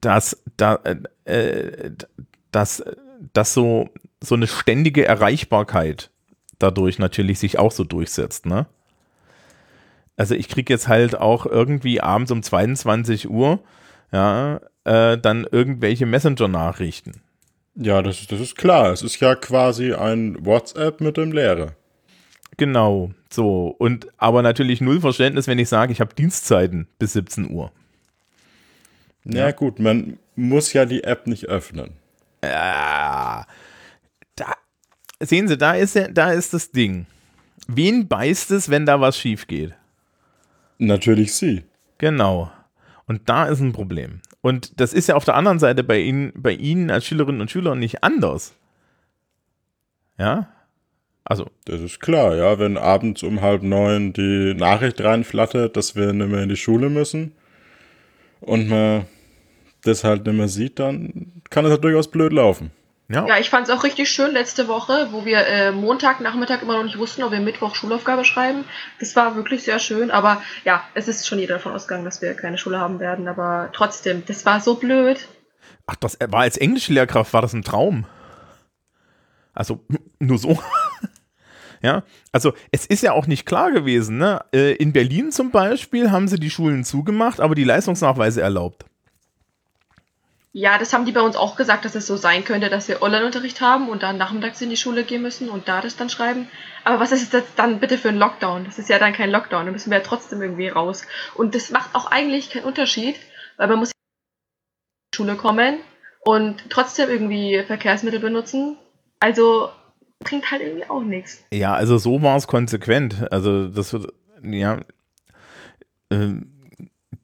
Speaker 1: dass, da, äh, dass, dass so, so eine ständige Erreichbarkeit dadurch natürlich sich auch so durchsetzt, ne? Also ich kriege jetzt halt auch irgendwie abends um 22 Uhr, ja, äh, dann irgendwelche Messenger-Nachrichten.
Speaker 2: Ja, das, das ist klar. Es ist ja quasi ein WhatsApp mit dem Lehrer.
Speaker 1: Genau, so. Und aber natürlich null Verständnis, wenn ich sage, ich habe Dienstzeiten bis 17 Uhr.
Speaker 2: Ja. ja, gut, man muss ja die App nicht öffnen.
Speaker 1: Ja, da, sehen Sie, da ist, da ist das Ding. Wen beißt es, wenn da was schief geht?
Speaker 2: Natürlich Sie.
Speaker 1: Genau. Und da ist ein Problem. Und das ist ja auf der anderen Seite bei Ihnen, bei Ihnen als Schülerinnen und Schüler nicht anders. Ja? Also.
Speaker 2: Das ist klar, ja. Wenn abends um halb neun die Nachricht reinflattert, dass wir nicht mehr in die Schule müssen und man das halt nicht mehr sieht, dann kann es halt durchaus blöd laufen.
Speaker 4: Ja, ja ich fand es auch richtig schön letzte Woche, wo wir äh, Montagnachmittag immer noch nicht wussten, ob wir Mittwoch Schulaufgabe schreiben. Das war wirklich sehr schön, aber ja, es ist schon jeder davon ausgegangen, dass wir keine Schule haben werden, aber trotzdem, das war so blöd.
Speaker 1: Ach, das war als englische Lehrkraft, war das ein Traum? Also, nur so. ja, also es ist ja auch nicht klar gewesen, ne? Äh, in Berlin zum Beispiel haben sie die Schulen zugemacht, aber die Leistungsnachweise erlaubt.
Speaker 4: Ja, das haben die bei uns auch gesagt, dass es so sein könnte, dass wir Online-Unterricht haben und dann nachmittags in die Schule gehen müssen und da das dann schreiben. Aber was ist das dann bitte für ein Lockdown? Das ist ja dann kein Lockdown, da müssen wir ja trotzdem irgendwie raus. Und das macht auch eigentlich keinen Unterschied, weil man muss in die Schule kommen und trotzdem irgendwie Verkehrsmittel benutzen. Also bringt halt irgendwie auch nichts.
Speaker 1: Ja, also so war es konsequent. Also das wird, ja, äh,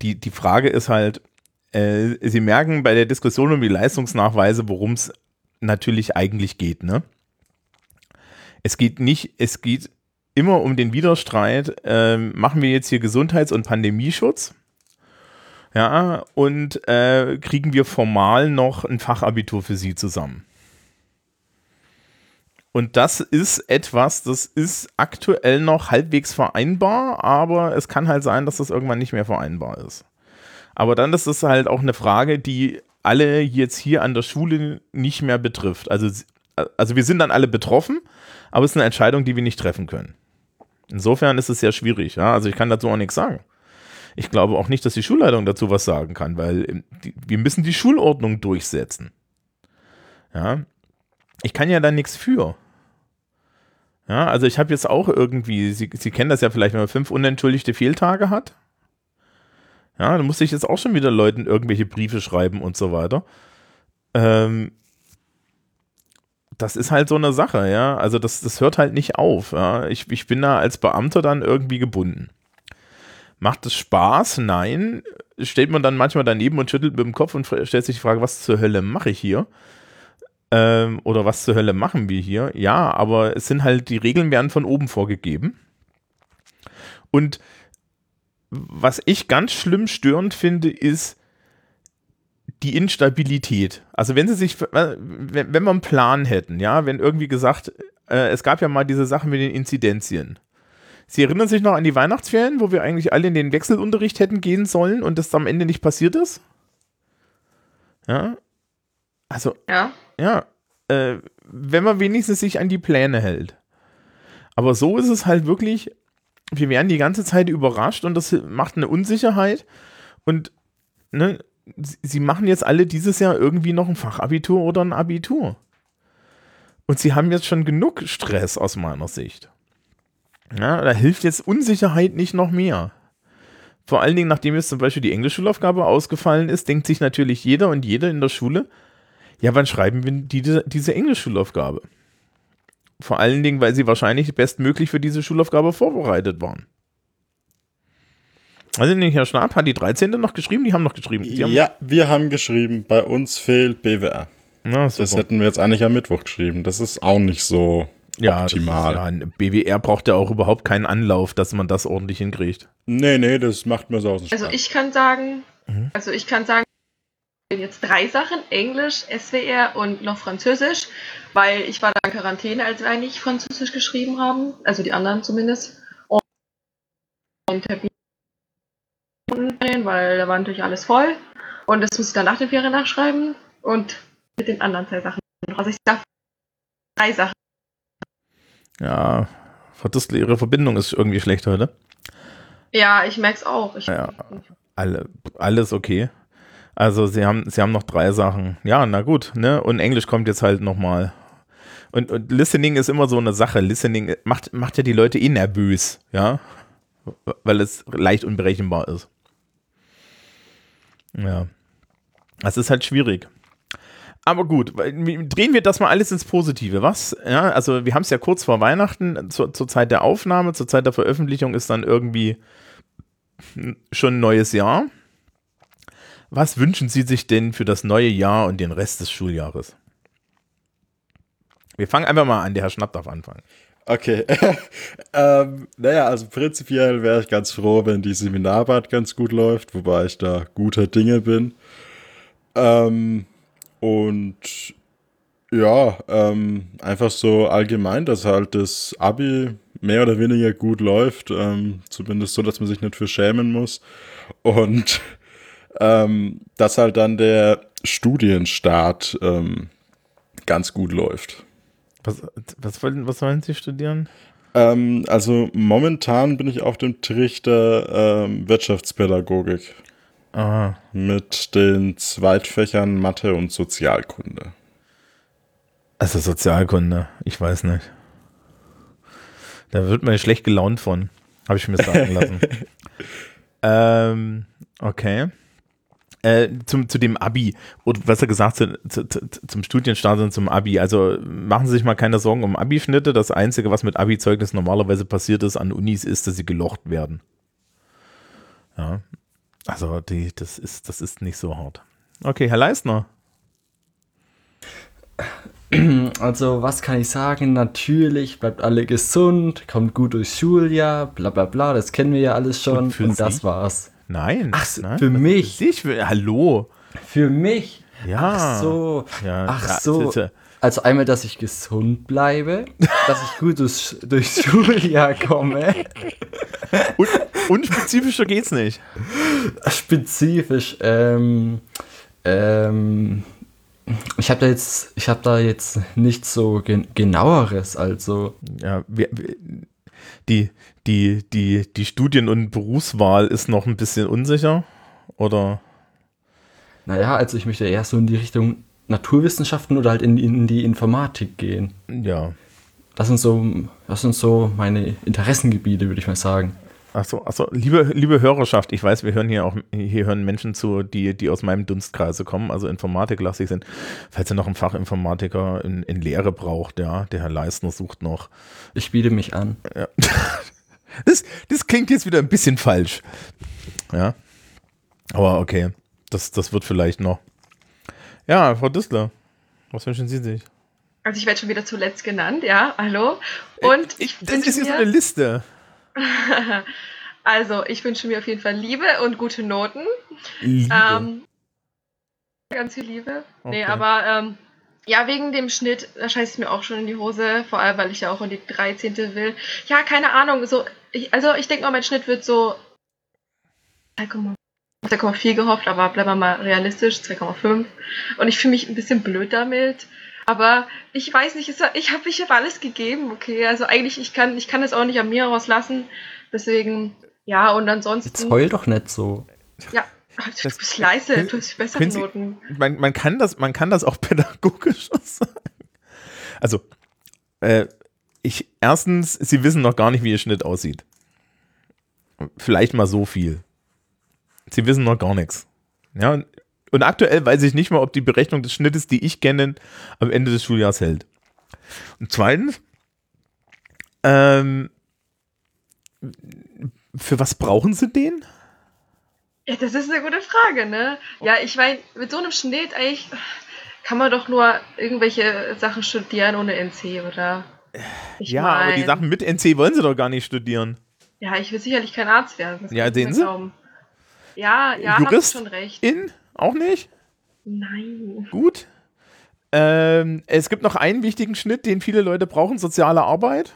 Speaker 1: die, die Frage ist halt, äh, Sie merken bei der Diskussion um die Leistungsnachweise, worum es natürlich eigentlich geht, ne? Es geht nicht, es geht immer um den Widerstreit, äh, machen wir jetzt hier Gesundheits- und Pandemieschutz? Ja, und äh, kriegen wir formal noch ein Fachabitur für Sie zusammen? Und das ist etwas, das ist aktuell noch halbwegs vereinbar, aber es kann halt sein, dass das irgendwann nicht mehr vereinbar ist. Aber dann ist es halt auch eine Frage, die alle jetzt hier an der Schule nicht mehr betrifft. Also, also wir sind dann alle betroffen, aber es ist eine Entscheidung, die wir nicht treffen können. Insofern ist es sehr schwierig. Ja? Also ich kann dazu auch nichts sagen. Ich glaube auch nicht, dass die Schulleitung dazu was sagen kann, weil die, wir müssen die Schulordnung durchsetzen. Ja, ich kann ja da nichts für. Ja, also ich habe jetzt auch irgendwie, Sie, Sie kennen das ja vielleicht, wenn man fünf unentschuldigte Fehltage hat. Ja, dann muss ich jetzt auch schon wieder Leuten irgendwelche Briefe schreiben und so weiter. Ähm, das ist halt so eine Sache, ja. Also das, das hört halt nicht auf. Ja? Ich, ich bin da als Beamter dann irgendwie gebunden. Macht es Spaß? Nein. Steht man dann manchmal daneben und schüttelt mit dem Kopf und stellt sich die Frage, was zur Hölle mache ich hier? Ähm, oder was zur Hölle machen wir hier? Ja, aber es sind halt, die Regeln werden von oben vorgegeben. Und was ich ganz schlimm störend finde, ist die Instabilität. Also wenn sie sich, wenn, wenn wir einen Plan hätten, ja, wenn irgendwie gesagt, äh, es gab ja mal diese Sachen mit den Inzidenzien. Sie erinnern sich noch an die Weihnachtsferien, wo wir eigentlich alle in den Wechselunterricht hätten gehen sollen und das am Ende nicht passiert ist? Ja. Also,
Speaker 4: ja
Speaker 1: ja, äh, wenn man wenigstens sich an die Pläne hält. Aber so ist es halt wirklich, wir werden die ganze Zeit überrascht und das macht eine Unsicherheit. Und ne, sie machen jetzt alle dieses Jahr irgendwie noch ein Fachabitur oder ein Abitur. Und sie haben jetzt schon genug Stress aus meiner Sicht. Ja, da hilft jetzt Unsicherheit nicht noch mehr. Vor allen Dingen, nachdem jetzt zum Beispiel die Englischschulaufgabe ausgefallen ist, denkt sich natürlich jeder und jede in der Schule, ja, wann schreiben wir die, diese Englisch-Schulaufgabe? Vor allen Dingen, weil sie wahrscheinlich bestmöglich für diese Schulaufgabe vorbereitet waren. Also nicht, Herr Schnapp hat die 13. noch geschrieben, die haben noch geschrieben. Haben
Speaker 2: ja, wir haben geschrieben, bei uns fehlt BWR. Na, das hätten wir jetzt eigentlich am Mittwoch geschrieben. Das ist auch nicht so ja, optimal.
Speaker 1: Ist, ja, BWR braucht ja auch überhaupt keinen Anlauf, dass man das ordentlich hinkriegt.
Speaker 2: Nee, nee, das macht mir so aus.
Speaker 4: Also ich kann sagen, mhm. also ich kann sagen, jetzt drei Sachen, Englisch, SWR und noch Französisch, weil ich war da in Quarantäne, als wir eigentlich Französisch geschrieben haben, also die anderen zumindest. Und Termin, weil da war natürlich alles voll. Und das muss ich dann nach den Ferien nachschreiben und mit den anderen zwei Sachen. Also ich sag drei Sachen.
Speaker 1: Ja, ihre Verbindung ist irgendwie schlecht heute.
Speaker 4: Ja, ich merke es auch. Ich
Speaker 1: ja, alle, alles okay. Also sie haben, sie haben noch drei Sachen. Ja, na gut, ne? Und Englisch kommt jetzt halt nochmal. Und, und Listening ist immer so eine Sache. Listening macht, macht ja die Leute eh nervös, ja. Weil es leicht unberechenbar ist. Ja. Das ist halt schwierig. Aber gut, drehen wir das mal alles ins Positive. Was? Ja, also wir haben es ja kurz vor Weihnachten, zur, zur Zeit der Aufnahme, zur Zeit der Veröffentlichung ist dann irgendwie schon ein neues Jahr. Was wünschen Sie sich denn für das neue Jahr und den Rest des Schuljahres? Wir fangen einfach mal an, der Herr Schnapp darf anfangen.
Speaker 2: Okay. ähm, naja, also prinzipiell wäre ich ganz froh, wenn die Seminararbeit ganz gut läuft, wobei ich da guter Dinge bin. Ähm, und ja, ähm, einfach so allgemein, dass halt das Abi mehr oder weniger gut läuft. Ähm, zumindest so, dass man sich nicht für schämen muss. Und ähm, dass halt dann der Studienstart ähm, ganz gut läuft.
Speaker 1: Was, was, wollen, was wollen Sie studieren?
Speaker 2: Ähm, also momentan bin ich auf dem Trichter ähm, Wirtschaftspädagogik.
Speaker 1: Aha.
Speaker 2: Mit den Zweitfächern Mathe und Sozialkunde.
Speaker 1: Also Sozialkunde, ich weiß nicht. Da wird man schlecht gelaunt von. Habe ich mir sagen lassen. ähm, okay. Äh, zum, zu dem Abi, oder besser gesagt zu, zu, zu, zum Studienstart und zum Abi. Also machen Sie sich mal keine Sorgen um Abi-Schnitte. Das Einzige, was mit Abi-Zeugnis normalerweise passiert ist an Unis, ist, dass sie gelocht werden. Ja. Also die, das ist, das ist nicht so hart. Okay, Herr Leistner.
Speaker 3: Also, was kann ich sagen? Natürlich, bleibt alle gesund, kommt gut durchs Schuljahr, bla bla bla, das kennen wir ja alles schon. Und, und das war's.
Speaker 1: Nein.
Speaker 3: Ach,
Speaker 1: nein,
Speaker 3: für mich.
Speaker 1: Ich will, hallo.
Speaker 3: Für mich.
Speaker 1: Ja.
Speaker 3: Ach so.
Speaker 1: Ja,
Speaker 3: Ach so.
Speaker 1: bitte.
Speaker 3: Also einmal, dass ich gesund bleibe, dass ich gut durchs, durchs Schuljahr komme.
Speaker 1: Und, unspezifischer geht's nicht.
Speaker 3: Spezifisch. Ähm, ähm, ich habe da jetzt, ich habe da jetzt nichts so gen genaueres. Also
Speaker 1: Ja, wir, wir, die, die, die, die Studien- und Berufswahl ist noch ein bisschen unsicher. Oder?
Speaker 3: naja, also ich möchte eher so in die Richtung Naturwissenschaften oder halt in, in die Informatik gehen.
Speaker 1: Ja.
Speaker 3: Das sind so, das sind so meine Interessengebiete, würde ich mal sagen.
Speaker 1: Achso, achso, liebe, liebe Hörerschaft, ich weiß, wir hören hier auch, hier hören Menschen zu, die, die aus meinem Dunstkreise kommen, also informatiklastig sind. Falls ihr noch einen Fachinformatiker in, in Lehre braucht, ja, der Herr Leistner sucht noch.
Speaker 3: Ich biete mich an.
Speaker 1: Ja. Das, das klingt jetzt wieder ein bisschen falsch. Ja. Aber okay, das, das wird vielleicht noch. Ja, Frau Düssler, was wünschen Sie sich?
Speaker 4: Also ich werde schon wieder zuletzt genannt, ja, hallo. Und ich,
Speaker 1: das
Speaker 4: wünsche
Speaker 1: ist jetzt eine Liste.
Speaker 4: also ich wünsche mir auf jeden Fall Liebe und gute Noten.
Speaker 1: Liebe.
Speaker 4: Ähm, ganz viel Liebe. Nee,
Speaker 1: Okay.
Speaker 4: aber ähm, ja, wegen dem Schnitt, da scheiße ich mir auch schon in die Hose, vor allem weil ich ja auch in die 13. will. Ja, keine Ahnung, so, ich, also ich denke mal, mein Schnitt wird so 2,4 2,4 gehofft, aber bleiben wir mal realistisch, 2,5. Und ich fühle mich ein bisschen blöd damit. Aber ich weiß nicht, es- ich habe ich hab alles gegeben, okay. Also eigentlich, ich kann, ich kann es auch nicht an mir rauslassen. Deswegen, ja, und
Speaker 3: Jetzt
Speaker 4: ansonsten.
Speaker 3: heul doch nicht so.
Speaker 4: Ja, du
Speaker 1: Das-
Speaker 4: bist leise, du hast bessere
Speaker 1: Sie-
Speaker 4: Noten.
Speaker 1: man, man, kann das, man kann das auch pädagogisch sagen. Also, äh, ich, erstens, Sie wissen noch gar nicht, wie Ihr Schnitt aussieht. Vielleicht mal so viel. Sie wissen noch gar nichts. Ja, und, aktuell weiß ich nicht mal, ob die Berechnung des Schnittes, die ich kenne, am Ende des Schuljahres hält. Und zweitens, ähm, für was brauchen Sie den?
Speaker 4: Ja, das ist eine gute Frage, ne? Ja, ich meine, mit so einem Schnitt eigentlich kann man doch nur irgendwelche Sachen studieren ohne NC, oder? Ich
Speaker 1: ja, aber die
Speaker 4: mein-
Speaker 1: Sachen mit NC wollen Sie doch gar nicht studieren.
Speaker 4: Ja, ich will sicherlich kein Arzt werden.
Speaker 1: Ja, sehen Sie?
Speaker 4: glauben. Ja, ja, hast
Speaker 1: Jurist?
Speaker 4: schon recht.
Speaker 1: In? Auch nicht?
Speaker 4: Nein.
Speaker 1: Gut. Ähm, es gibt noch einen wichtigen Schnitt, den viele Leute brauchen, soziale Arbeit.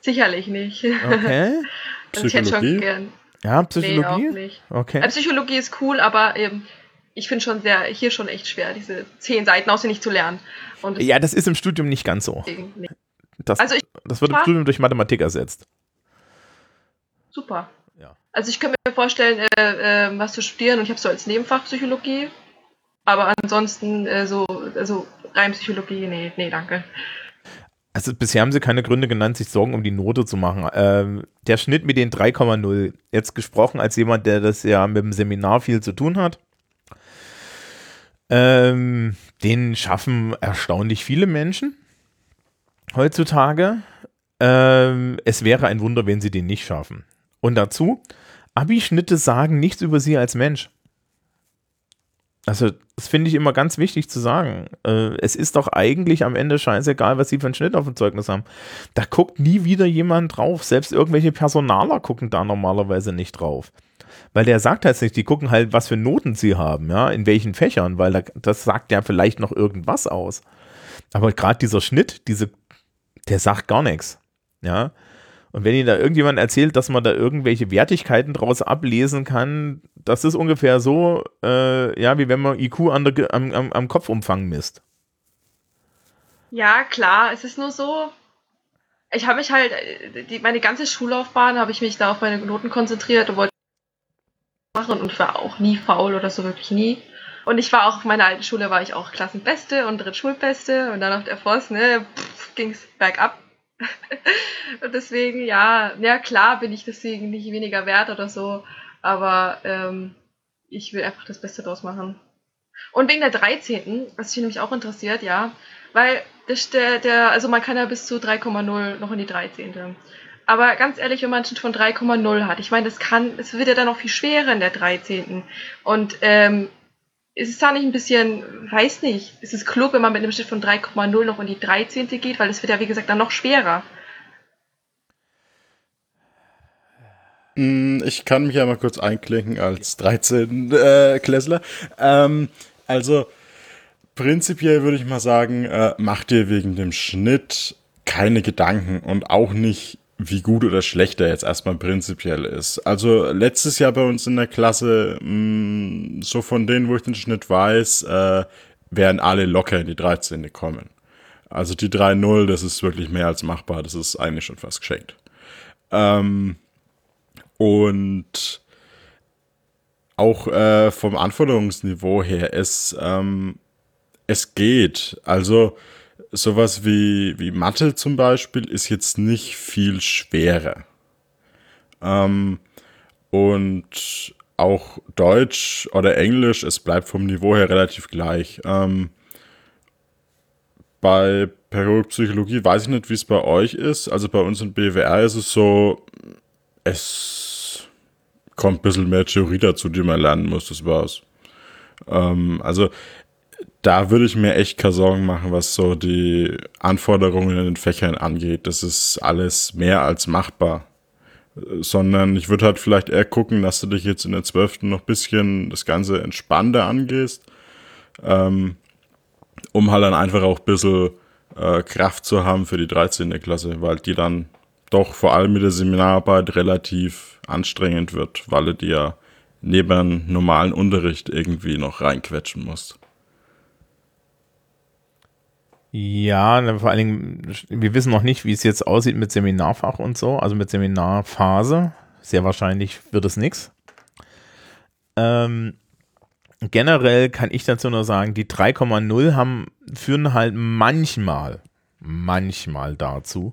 Speaker 4: Sicherlich nicht.
Speaker 1: Okay.
Speaker 4: Also ich hätte schon
Speaker 2: Psychologie?
Speaker 4: gern.
Speaker 1: Ja,
Speaker 4: Nee, auch
Speaker 1: Psychologie.
Speaker 4: nicht.
Speaker 1: Okay.
Speaker 4: Äh, Psychologie ist cool, aber ähm, ich finde schon sehr, hier schon echt schwer, diese zehn Seiten auswendig zu lernen. Und
Speaker 1: Ja, das ist im Studium nicht ganz so.
Speaker 4: nee.
Speaker 1: Das,
Speaker 4: Also ich-
Speaker 1: das wird im. Studium durch Mathematik ersetzt.
Speaker 4: super.
Speaker 1: Ja.
Speaker 4: Also ich könnte mir vorstellen, äh, äh, was zu studieren und ich habe so als Nebenfach Psychologie. Aber ansonsten äh, so, also rein Psychologie, nee, nee, danke.
Speaker 1: Also bisher haben sie keine Gründe genannt, sich Sorgen um die Note zu machen. Ähm, der Schnitt mit den 3,0, jetzt gesprochen als jemand, der das ja mit dem Seminar viel zu tun hat, ähm, den schaffen erstaunlich viele Menschen heutzutage. Ähm, es wäre ein Wunder, wenn sie den nicht schaffen. Und dazu, Abischnitte sagen nichts über sie als Mensch. Also, das finde ich immer ganz wichtig zu sagen. Äh, es ist doch eigentlich am Ende scheißegal, was sie für einen Schnitt auf dem Zeugnis haben. Da guckt nie wieder jemand drauf. Selbst irgendwelche Personaler gucken da normalerweise nicht drauf. Weil der sagt halt nicht, die gucken halt, was für Noten sie haben, ja, in welchen Fächern, weil da, das sagt ja vielleicht noch irgendwas aus. Aber gerade dieser Schnitt, diese, der sagt gar nichts. Ja. Und wenn Ihnen da irgendjemand erzählt, dass man da irgendwelche Wertigkeiten draus ablesen kann, das ist ungefähr so, äh, ja, wie wenn man IQ an der, am, am, am Kopfumfang misst.
Speaker 4: Ja, klar, es ist nur so. Ich habe mich halt, die, meine ganze Schullaufbahn habe ich mich da auf meine Noten konzentriert und wollte machen und war auch nie faul oder so, wirklich nie. Und ich war auch auf meiner alten Schule, war ich auch Klassenbeste und Drittschulbeste und dann auf der Voss, ne, ging es bergab. und deswegen, ja, ja klar bin ich deswegen nicht weniger wert oder so, aber ähm, ich will einfach das Beste draus machen. Und wegen der 13., was mich nämlich auch interessiert, ja, weil der, der, also man kann ja bis zu 3,0 noch in die 13. Aber ganz ehrlich, wenn man Schnitt von 3,0 hat, ich meine, das kann, es wird ja dann noch viel schwerer in der 13. Und ähm, ist es da nicht ein bisschen, weiß nicht, ist es klug, wenn man mit einem Schnitt von 3,0 noch in die 13. geht, weil es wird ja, wie gesagt, dann noch schwerer.
Speaker 2: Hm, ich kann mich ja mal kurz einklinken als 13 äh, Klässler. Ähm, also prinzipiell würde ich mal sagen, äh, mach dir wegen dem Schnitt keine Gedanken und auch nicht, wie gut oder schlecht er jetzt erstmal prinzipiell ist. Also letztes Jahr bei uns in der Klasse, mh, hm, so von denen, wo ich den Schnitt weiß, äh, werden alle locker in die 13. kommen. Also die 3-0, das ist wirklich mehr als machbar. Das ist eigentlich schon fast geschenkt. Ähm, und auch äh, vom Anforderungsniveau her, es, ähm, es geht. Also sowas wie, wie Mathe zum Beispiel ist jetzt nicht viel schwerer. Ähm, und auch Deutsch oder Englisch, es bleibt vom Niveau her relativ gleich. Ähm, bei Pädagogikpsychologie weiß ich nicht, wie es bei euch ist. Also bei uns in BWR ist es so, es kommt ein bisschen mehr Theorie dazu, die man lernen muss, das war's. Ähm, also da würde ich mir echt keine Sorgen machen, was so die Anforderungen in den Fächern angeht. Das ist alles mehr als machbar. Sondern ich würde halt vielleicht eher gucken, dass du dich jetzt in der 12. noch bisschen das Ganze entspannter angehst, ähm, um halt dann einfach auch ein bisschen äh, Kraft zu haben für die 13. Klasse, weil die dann doch vor allem mit der Seminararbeit relativ anstrengend wird, weil du dir neben normalen Unterricht irgendwie noch reinquetschen musst.
Speaker 1: Ja, vor allen Dingen, wir wissen noch nicht, wie es jetzt aussieht mit Seminarfach und so, also mit Seminarphase. Sehr wahrscheinlich wird es nichts. Ähm, generell kann ich dazu nur sagen, die 3,0 haben, führen halt manchmal, manchmal dazu,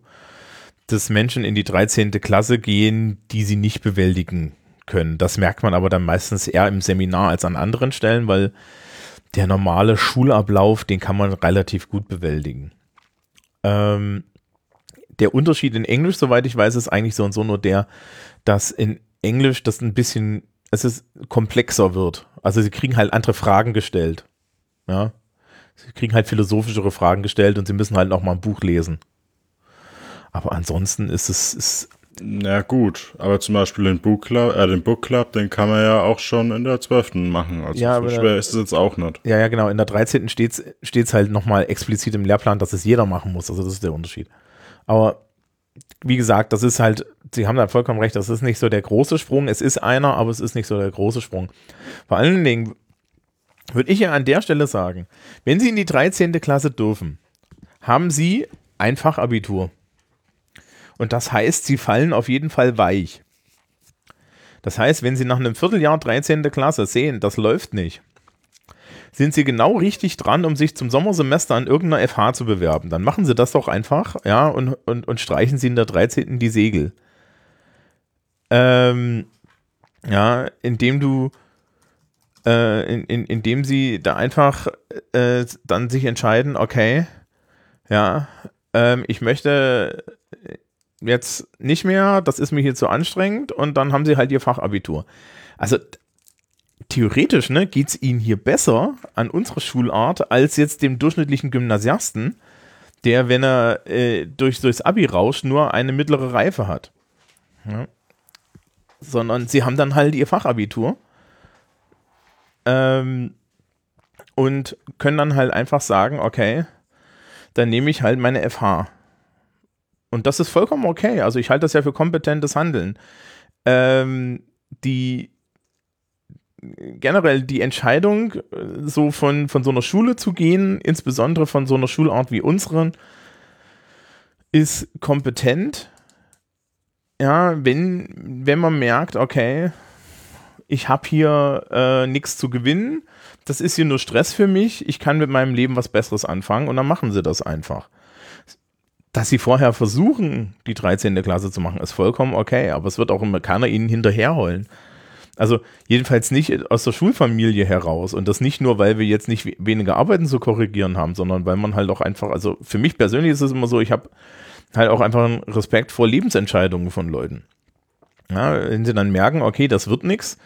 Speaker 1: dass Menschen in die 13. Klasse gehen, die sie nicht bewältigen können. Das merkt man aber dann meistens eher im Seminar als an anderen Stellen, weil der normale Schulablauf, den kann man relativ gut bewältigen. Ähm, der Unterschied in Englisch, soweit ich weiß, ist eigentlich so und so nur der, dass in Englisch das ein bisschen, es ist komplexer wird. Also sie kriegen halt andere Fragen gestellt. Ja. Sie kriegen halt philosophischere Fragen gestellt und sie müssen halt noch mal ein Buch lesen. Aber ansonsten ist es, ist
Speaker 2: na gut, aber zum Beispiel den Book Club, äh, den Book Club, den kann man ja auch schon in der 12. machen. Also
Speaker 1: ja,
Speaker 2: so schwer ist es jetzt auch nicht.
Speaker 1: Ja, ja, genau. In der 13. steht es halt nochmal explizit im Lehrplan, dass es jeder machen muss. Also das ist der Unterschied. Aber wie gesagt, das ist halt, Sie haben da vollkommen recht, das ist nicht so der große Sprung. Es ist einer, aber es ist nicht so der große Sprung. Vor allen Dingen würde ich ja an der Stelle sagen, wenn Sie in die 13. Klasse dürfen, haben Sie ein Fachabitur. Und das heißt, sie fallen auf jeden Fall weich. Das heißt, wenn sie nach einem Vierteljahr 13. Klasse sehen, das läuft nicht, sind sie genau richtig dran, um sich zum Sommersemester an irgendeiner FH zu bewerben. Dann machen sie das doch einfach, ja, und, und, und streichen sie in der 13. die Segel. Ähm, ja, indem du, äh, in, in, indem sie da einfach äh, dann sich entscheiden, okay, ja, ähm, ich möchte jetzt nicht mehr, das ist mir hier zu anstrengend und dann haben sie halt ihr Fachabitur. Also theoretisch ne, geht es ihnen hier besser an unserer Schulart als jetzt dem durchschnittlichen Gymnasiasten, der, wenn er äh, durch, durchs Abi rauscht, nur eine mittlere Reife hat. Ja. Sondern sie haben dann halt ihr Fachabitur ähm, und können dann halt einfach sagen, okay, dann nehme ich halt meine FH. Und das ist vollkommen okay. Also ich halte das ja für kompetentes Handeln. Ähm, die generell die Entscheidung, äh, so von, von so einer Schule zu gehen, insbesondere von so einer Schulart wie unseren, ist kompetent. Ja, wenn, wenn man merkt, okay, ich habe hier äh, nichts zu gewinnen, das ist hier nur Stress für mich, ich kann mit meinem Leben was Besseres anfangen und dann machen sie das einfach dass sie vorher versuchen, die 13. Klasse zu machen, ist vollkommen okay, aber es wird auch immer keiner ihnen hinterherheulen. Also jedenfalls nicht aus der Schulfamilie heraus und das nicht nur, weil wir jetzt nicht weniger Arbeiten zu korrigieren haben, sondern weil man halt auch einfach, also für mich persönlich ist es immer so, ich habe halt auch einfach einen Respekt vor Lebensentscheidungen von Leuten. Ja, wenn sie dann merken, okay, das wird nichts,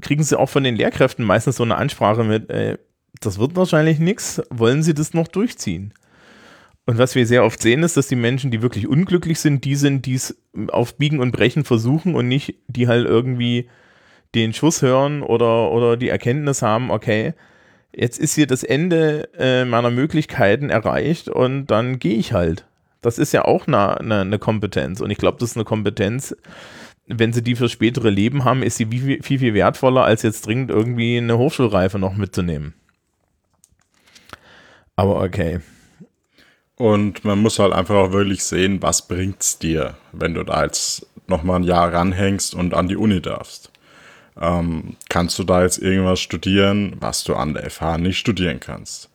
Speaker 1: kriegen sie auch von den Lehrkräften meistens so eine Ansprache mit, äh, das wird wahrscheinlich nichts, wollen sie das noch durchziehen? Und was wir sehr oft sehen, ist, dass die Menschen, die wirklich unglücklich sind, die sind, die es auf Biegen und Brechen versuchen und nicht, die halt irgendwie den Schuss hören oder, oder die Erkenntnis haben, okay, jetzt ist hier das Ende äh, meiner Möglichkeiten erreicht und dann gehe ich halt. Das ist ja auch eine, eine, eine Kompetenz. Und ich glaube, das ist eine Kompetenz, wenn sie die fürs spätere Leben haben, ist sie viel, viel, viel wertvoller, als jetzt dringend irgendwie eine Hochschulreife noch mitzunehmen. Aber okay.
Speaker 2: Und man muss halt einfach auch wirklich sehen, was bringt's dir, wenn du da jetzt nochmal ein Jahr ranhängst und an die Uni darfst. Ähm, kannst du da jetzt irgendwas studieren, was du an der FH nicht studieren kannst?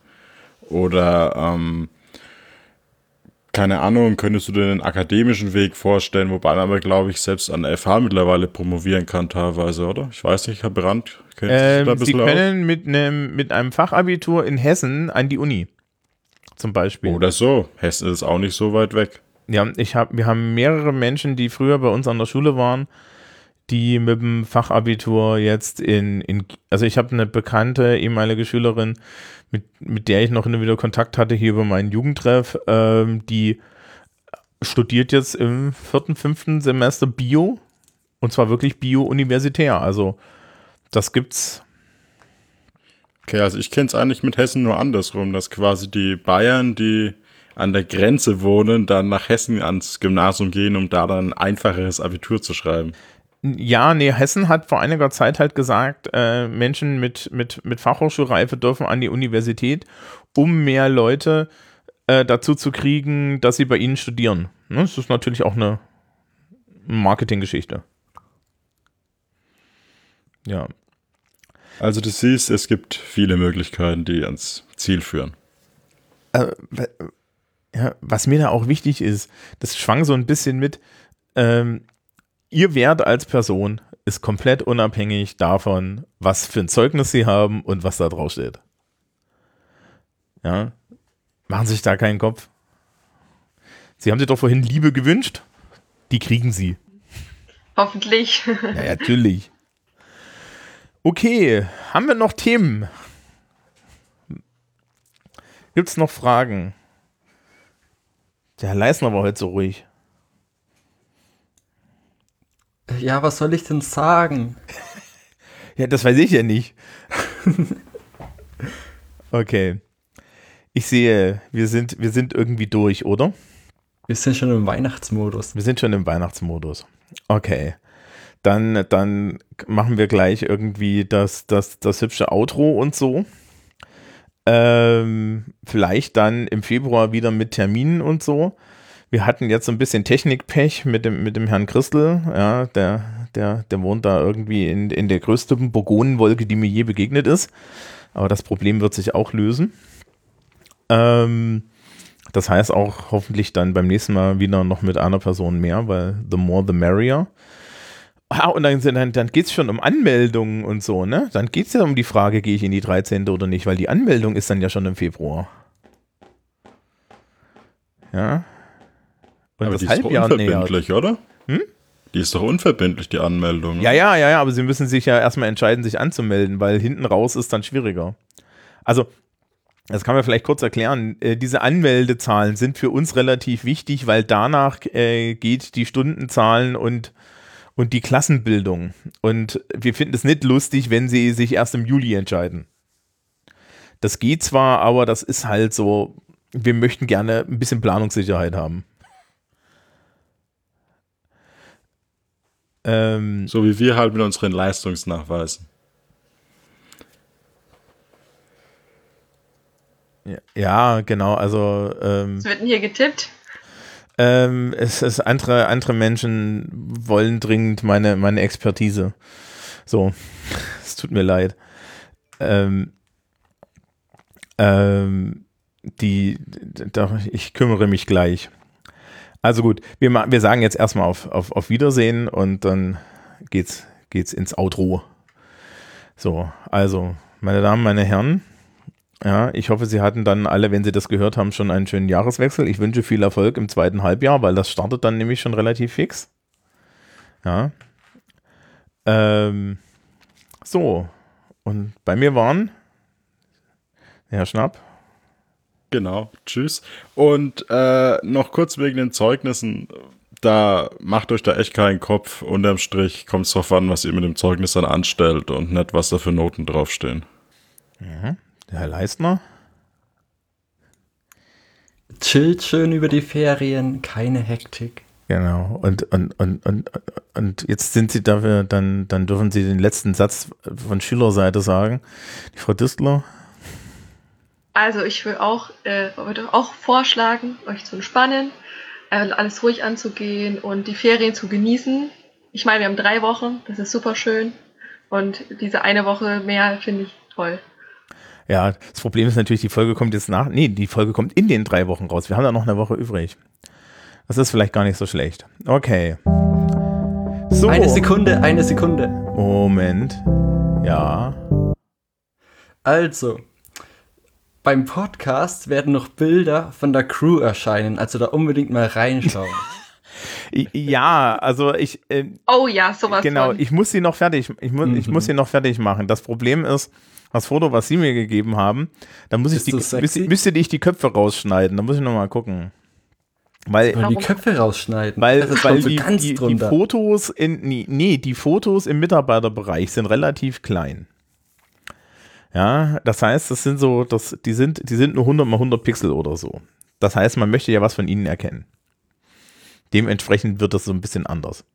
Speaker 2: Oder ähm, keine Ahnung, könntest du dir den akademischen Weg vorstellen, wobei man aber, glaube ich, selbst an der FH mittlerweile promovieren kann teilweise, oder? Ich weiß nicht, Herr Brandt,
Speaker 1: ähm, Sie können mit einem, mit einem Fachabitur in Hessen an die Uni, zum Beispiel.
Speaker 2: Oder so. Hessen ist auch nicht so weit weg.
Speaker 1: Ja, ich hab, wir haben mehrere Menschen, die früher bei uns an der Schule waren, die mit dem Fachabitur jetzt in, in also ich habe eine bekannte ehemalige Schülerin, mit, mit der ich noch immer wieder Kontakt hatte hier über meinen Jugendtreff, ähm, die studiert jetzt im vierten, fünften Semester Bio und zwar wirklich Bio-universitär. Also das gibt's.
Speaker 2: Okay, also ich kenne es eigentlich mit Hessen nur andersrum, dass quasi die Bayern, die an der Grenze wohnen, dann nach Hessen ans Gymnasium gehen, um da dann ein einfacheres Abitur zu schreiben.
Speaker 1: Ja, nee, Hessen hat vor einiger Zeit halt gesagt, äh, Menschen mit, mit, mit Fachhochschulreife dürfen an die Universität, um mehr Leute äh, dazu zu kriegen, dass sie bei ihnen studieren. Ne? Das ist natürlich auch eine Marketinggeschichte. Ja.
Speaker 2: Also du siehst, es gibt viele Möglichkeiten, die ans Ziel führen.
Speaker 1: Äh, ja, was mir da auch wichtig ist, das schwang so ein bisschen mit, ähm, ihr Wert als Person ist komplett unabhängig davon, was für ein Zeugnis sie haben und was da drauf steht. Ja, machen sich da keinen Kopf. Sie haben sich doch vorhin Liebe gewünscht. Die kriegen sie.
Speaker 4: Hoffentlich.
Speaker 1: Ja, natürlich. Okay, haben wir noch Themen? Gibt es noch Fragen? Der Herr Leisner war heute so ruhig.
Speaker 3: Ja, was soll ich denn sagen?
Speaker 1: ja, das weiß ich ja nicht. okay. Ich sehe, wir sind, wir sind irgendwie durch, oder?
Speaker 3: Wir sind schon im Weihnachtsmodus.
Speaker 1: Wir sind schon im Weihnachtsmodus. Okay. Dann, dann machen wir gleich irgendwie das, das, das hübsche Outro und so. Ähm, vielleicht dann im Februar wieder mit Terminen und so. Wir hatten jetzt so ein bisschen Technikpech mit dem, mit dem Herrn Christel, ja, der, der, der wohnt da irgendwie in, in der größten Burgonenwolke, die mir je begegnet ist. Aber das Problem wird sich auch lösen. Ähm, das heißt auch hoffentlich dann beim nächsten Mal wieder noch mit einer Person mehr, weil the more the merrier. Ah, und dann, dann, dann geht es schon um Anmeldungen und so, ne? Dann geht es ja um die Frage, gehe ich in die 13. oder nicht, weil die Anmeldung ist dann ja schon im Februar. Ja,
Speaker 2: und aber das die ist doch unverbindlich, nähert. oder? Hm? Die ist doch unverbindlich, die Anmeldung.
Speaker 1: Ja, ja, ja, ja, aber sie müssen sich ja erstmal entscheiden, sich anzumelden, weil hinten raus ist dann schwieriger. Also, das kann man vielleicht kurz erklären. Äh, diese Anmeldezahlen sind für uns relativ wichtig, weil danach äh, geht die Stundenzahlen und, und die Klassenbildung. Und wir finden es nicht lustig, wenn sie sich erst im Juli entscheiden. Das geht zwar, aber das ist halt so, wir möchten gerne ein bisschen Planungssicherheit haben.
Speaker 2: Ähm, so wie wir halt mit unseren Leistungsnachweisen.
Speaker 1: Ja, ja genau, also.
Speaker 4: Ähm, Was wird denn hier getippt?
Speaker 1: Ähm, es ist andere, andere Menschen wollen dringend meine, meine Expertise. So, es tut mir leid. Ähm, ähm, die, da, ich kümmere mich gleich. Also gut, wir, wir sagen jetzt erstmal auf, auf, auf Wiedersehen und dann geht's, geht's ins Outro. So, also, meine Damen, meine Herren, Ja, ich hoffe, Sie hatten dann alle, wenn Sie das gehört haben, schon einen schönen Jahreswechsel. Ich wünsche viel Erfolg im zweiten Halbjahr, weil das startet dann nämlich schon relativ fix. Ja. Ähm, so. Und bei mir waren Herr Schnapp.
Speaker 2: Genau, tschüss. Und äh, noch kurz wegen den Zeugnissen. Da macht euch da echt keinen Kopf. Unterm Strich kommt es drauf an, was ihr mit dem Zeugnis dann anstellt und nicht, was da für Noten draufstehen.
Speaker 1: Mhm. Der Herr Leistner.
Speaker 3: Chillt schön über die Ferien, keine Hektik.
Speaker 1: Genau. Und, und, und, und, und jetzt sind Sie dafür, dann, dann dürfen Sie den letzten Satz von Schülerseite sagen. Die Frau Distler.
Speaker 4: Also ich will auch, äh, würde auch vorschlagen, euch zu entspannen, äh, alles ruhig anzugehen und die Ferien zu genießen. Ich meine, wir haben drei Wochen, das ist super schön. Und diese eine Woche mehr finde ich toll.
Speaker 1: Ja, das Problem ist natürlich, die Folge kommt jetzt nach. Nee, die Folge kommt in den drei Wochen raus. Wir haben da noch eine Woche übrig. Das ist vielleicht gar nicht so schlecht. Okay.
Speaker 3: So. Eine Sekunde, eine Sekunde.
Speaker 1: Moment. Ja.
Speaker 3: Also, beim Podcast werden noch Bilder von der Crew erscheinen, also da unbedingt mal reinschauen.
Speaker 1: ja, also ich. Äh,
Speaker 4: oh ja, sowas.
Speaker 1: Genau, von. ich muss sie noch fertig. Ich, mu mhm. ich muss sie noch fertig machen. Das Problem ist, das Foto, was sie mir gegeben haben, da muss ich die, müsste, müsste ich die Köpfe rausschneiden. Da muss ich noch mal gucken. Weil,
Speaker 3: die Köpfe rausschneiden.
Speaker 1: Weil, weil die, die, die, Fotos in, nee, nee, die Fotos im Mitarbeiterbereich sind relativ klein. Ja, das heißt, das sind so, das, die sind, die sind nur 100 mal 100 Pixel oder so. Das heißt, man möchte ja was von ihnen erkennen. Dementsprechend wird das so ein bisschen anders.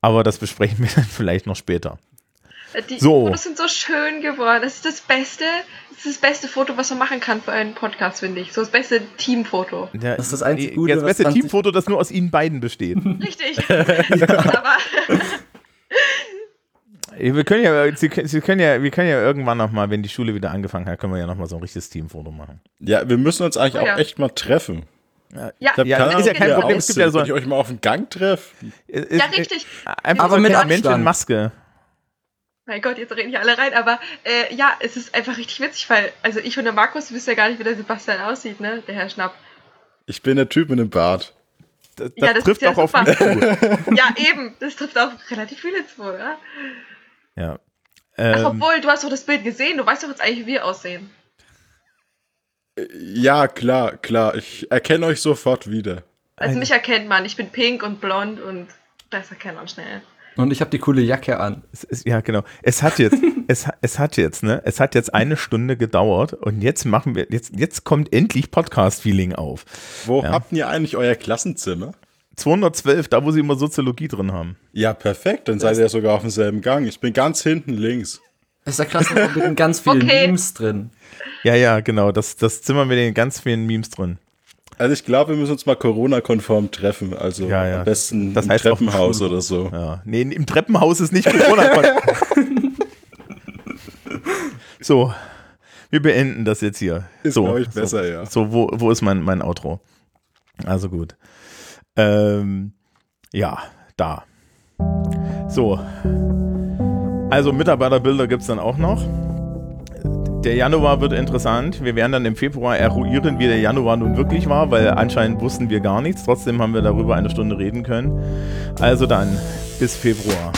Speaker 1: Aber das besprechen wir dann vielleicht noch später.
Speaker 4: Die so. Fotos sind so schön geworden. Das ist das Beste. Das ist das beste Foto, was man machen kann für einen Podcast, finde ich. So das beste Teamfoto.
Speaker 1: Ja, das ist das einzige Gute, Das beste Teamfoto, das nur aus ihnen beiden besteht.
Speaker 4: Richtig. Aber
Speaker 1: wir können ja, Sie, Sie, können ja, wir können ja irgendwann nochmal, wenn die Schule wieder angefangen hat, können wir ja nochmal so ein richtiges Teamfoto machen.
Speaker 2: Ja, wir müssen uns eigentlich oh, ja. auch echt mal treffen.
Speaker 1: Ja, ja, ja ist ja kein Problem. Es gibt ja
Speaker 2: so, ich euch mal auf den Gang treffen.
Speaker 4: Ja, richtig.
Speaker 1: Einfach aber so mit Mensch in Maske.
Speaker 4: Mein Gott, jetzt reden hier alle rein, aber äh, ja, es ist einfach richtig witzig, weil, also ich und der Markus wissen ja gar nicht, wie der Sebastian aussieht, ne? Der Herr Schnapp.
Speaker 2: Ich bin der Typ mit dem Bart.
Speaker 1: Das, das, ja, das trifft auch auf mich zu.
Speaker 4: ja, eben. Das trifft auch relativ viele zu, oder?
Speaker 1: Ja.
Speaker 4: Ähm, Ach, obwohl, du hast doch das Bild gesehen, du weißt doch jetzt eigentlich, wie wir aussehen.
Speaker 2: Ja, klar, klar. Ich erkenne euch sofort wieder.
Speaker 4: Also mich erkennt man. Ich bin pink und blond und das erkennt man schnell.
Speaker 3: Und ich habe die coole Jacke an.
Speaker 1: Ist, ja, genau. Es hat jetzt, es, es hat jetzt, ne? Es hat jetzt eine Stunde gedauert und jetzt machen wir, jetzt, jetzt kommt endlich Podcast-Feeling auf.
Speaker 2: Wo ja. habt ihr eigentlich euer Klassenzimmer?
Speaker 1: 212, da wo sie immer Soziologie drin haben.
Speaker 2: Ja, perfekt. Dann seid ihr sogar auf demselben Gang. Ich bin ganz hinten links.
Speaker 3: Das ist der Klassenzimmer mit ganz vielen okay. Memes drin.
Speaker 1: Ja, ja, genau. Das, das Zimmer mit den ganz vielen Memes drin.
Speaker 2: Also ich glaube, wir müssen uns mal Corona-konform treffen. Also
Speaker 1: ja, ja.
Speaker 2: am besten das heißt im Treppenhaus oder so.
Speaker 1: Ja. Nee, im Treppenhaus ist nicht Corona-konform. so, wir beenden das jetzt hier.
Speaker 2: Ist
Speaker 1: so,
Speaker 2: ich besser,
Speaker 1: so,
Speaker 2: ja.
Speaker 1: So, wo, wo ist mein, mein Outro? Also gut. Ähm, ja, da. So. Also Mitarbeiterbilder gibt es dann auch noch. Der Januar wird interessant. Wir werden dann im Februar eruieren, wie der Januar nun wirklich war, weil anscheinend wussten wir gar nichts. Trotzdem haben wir darüber eine Stunde reden können. Also dann, bis Februar.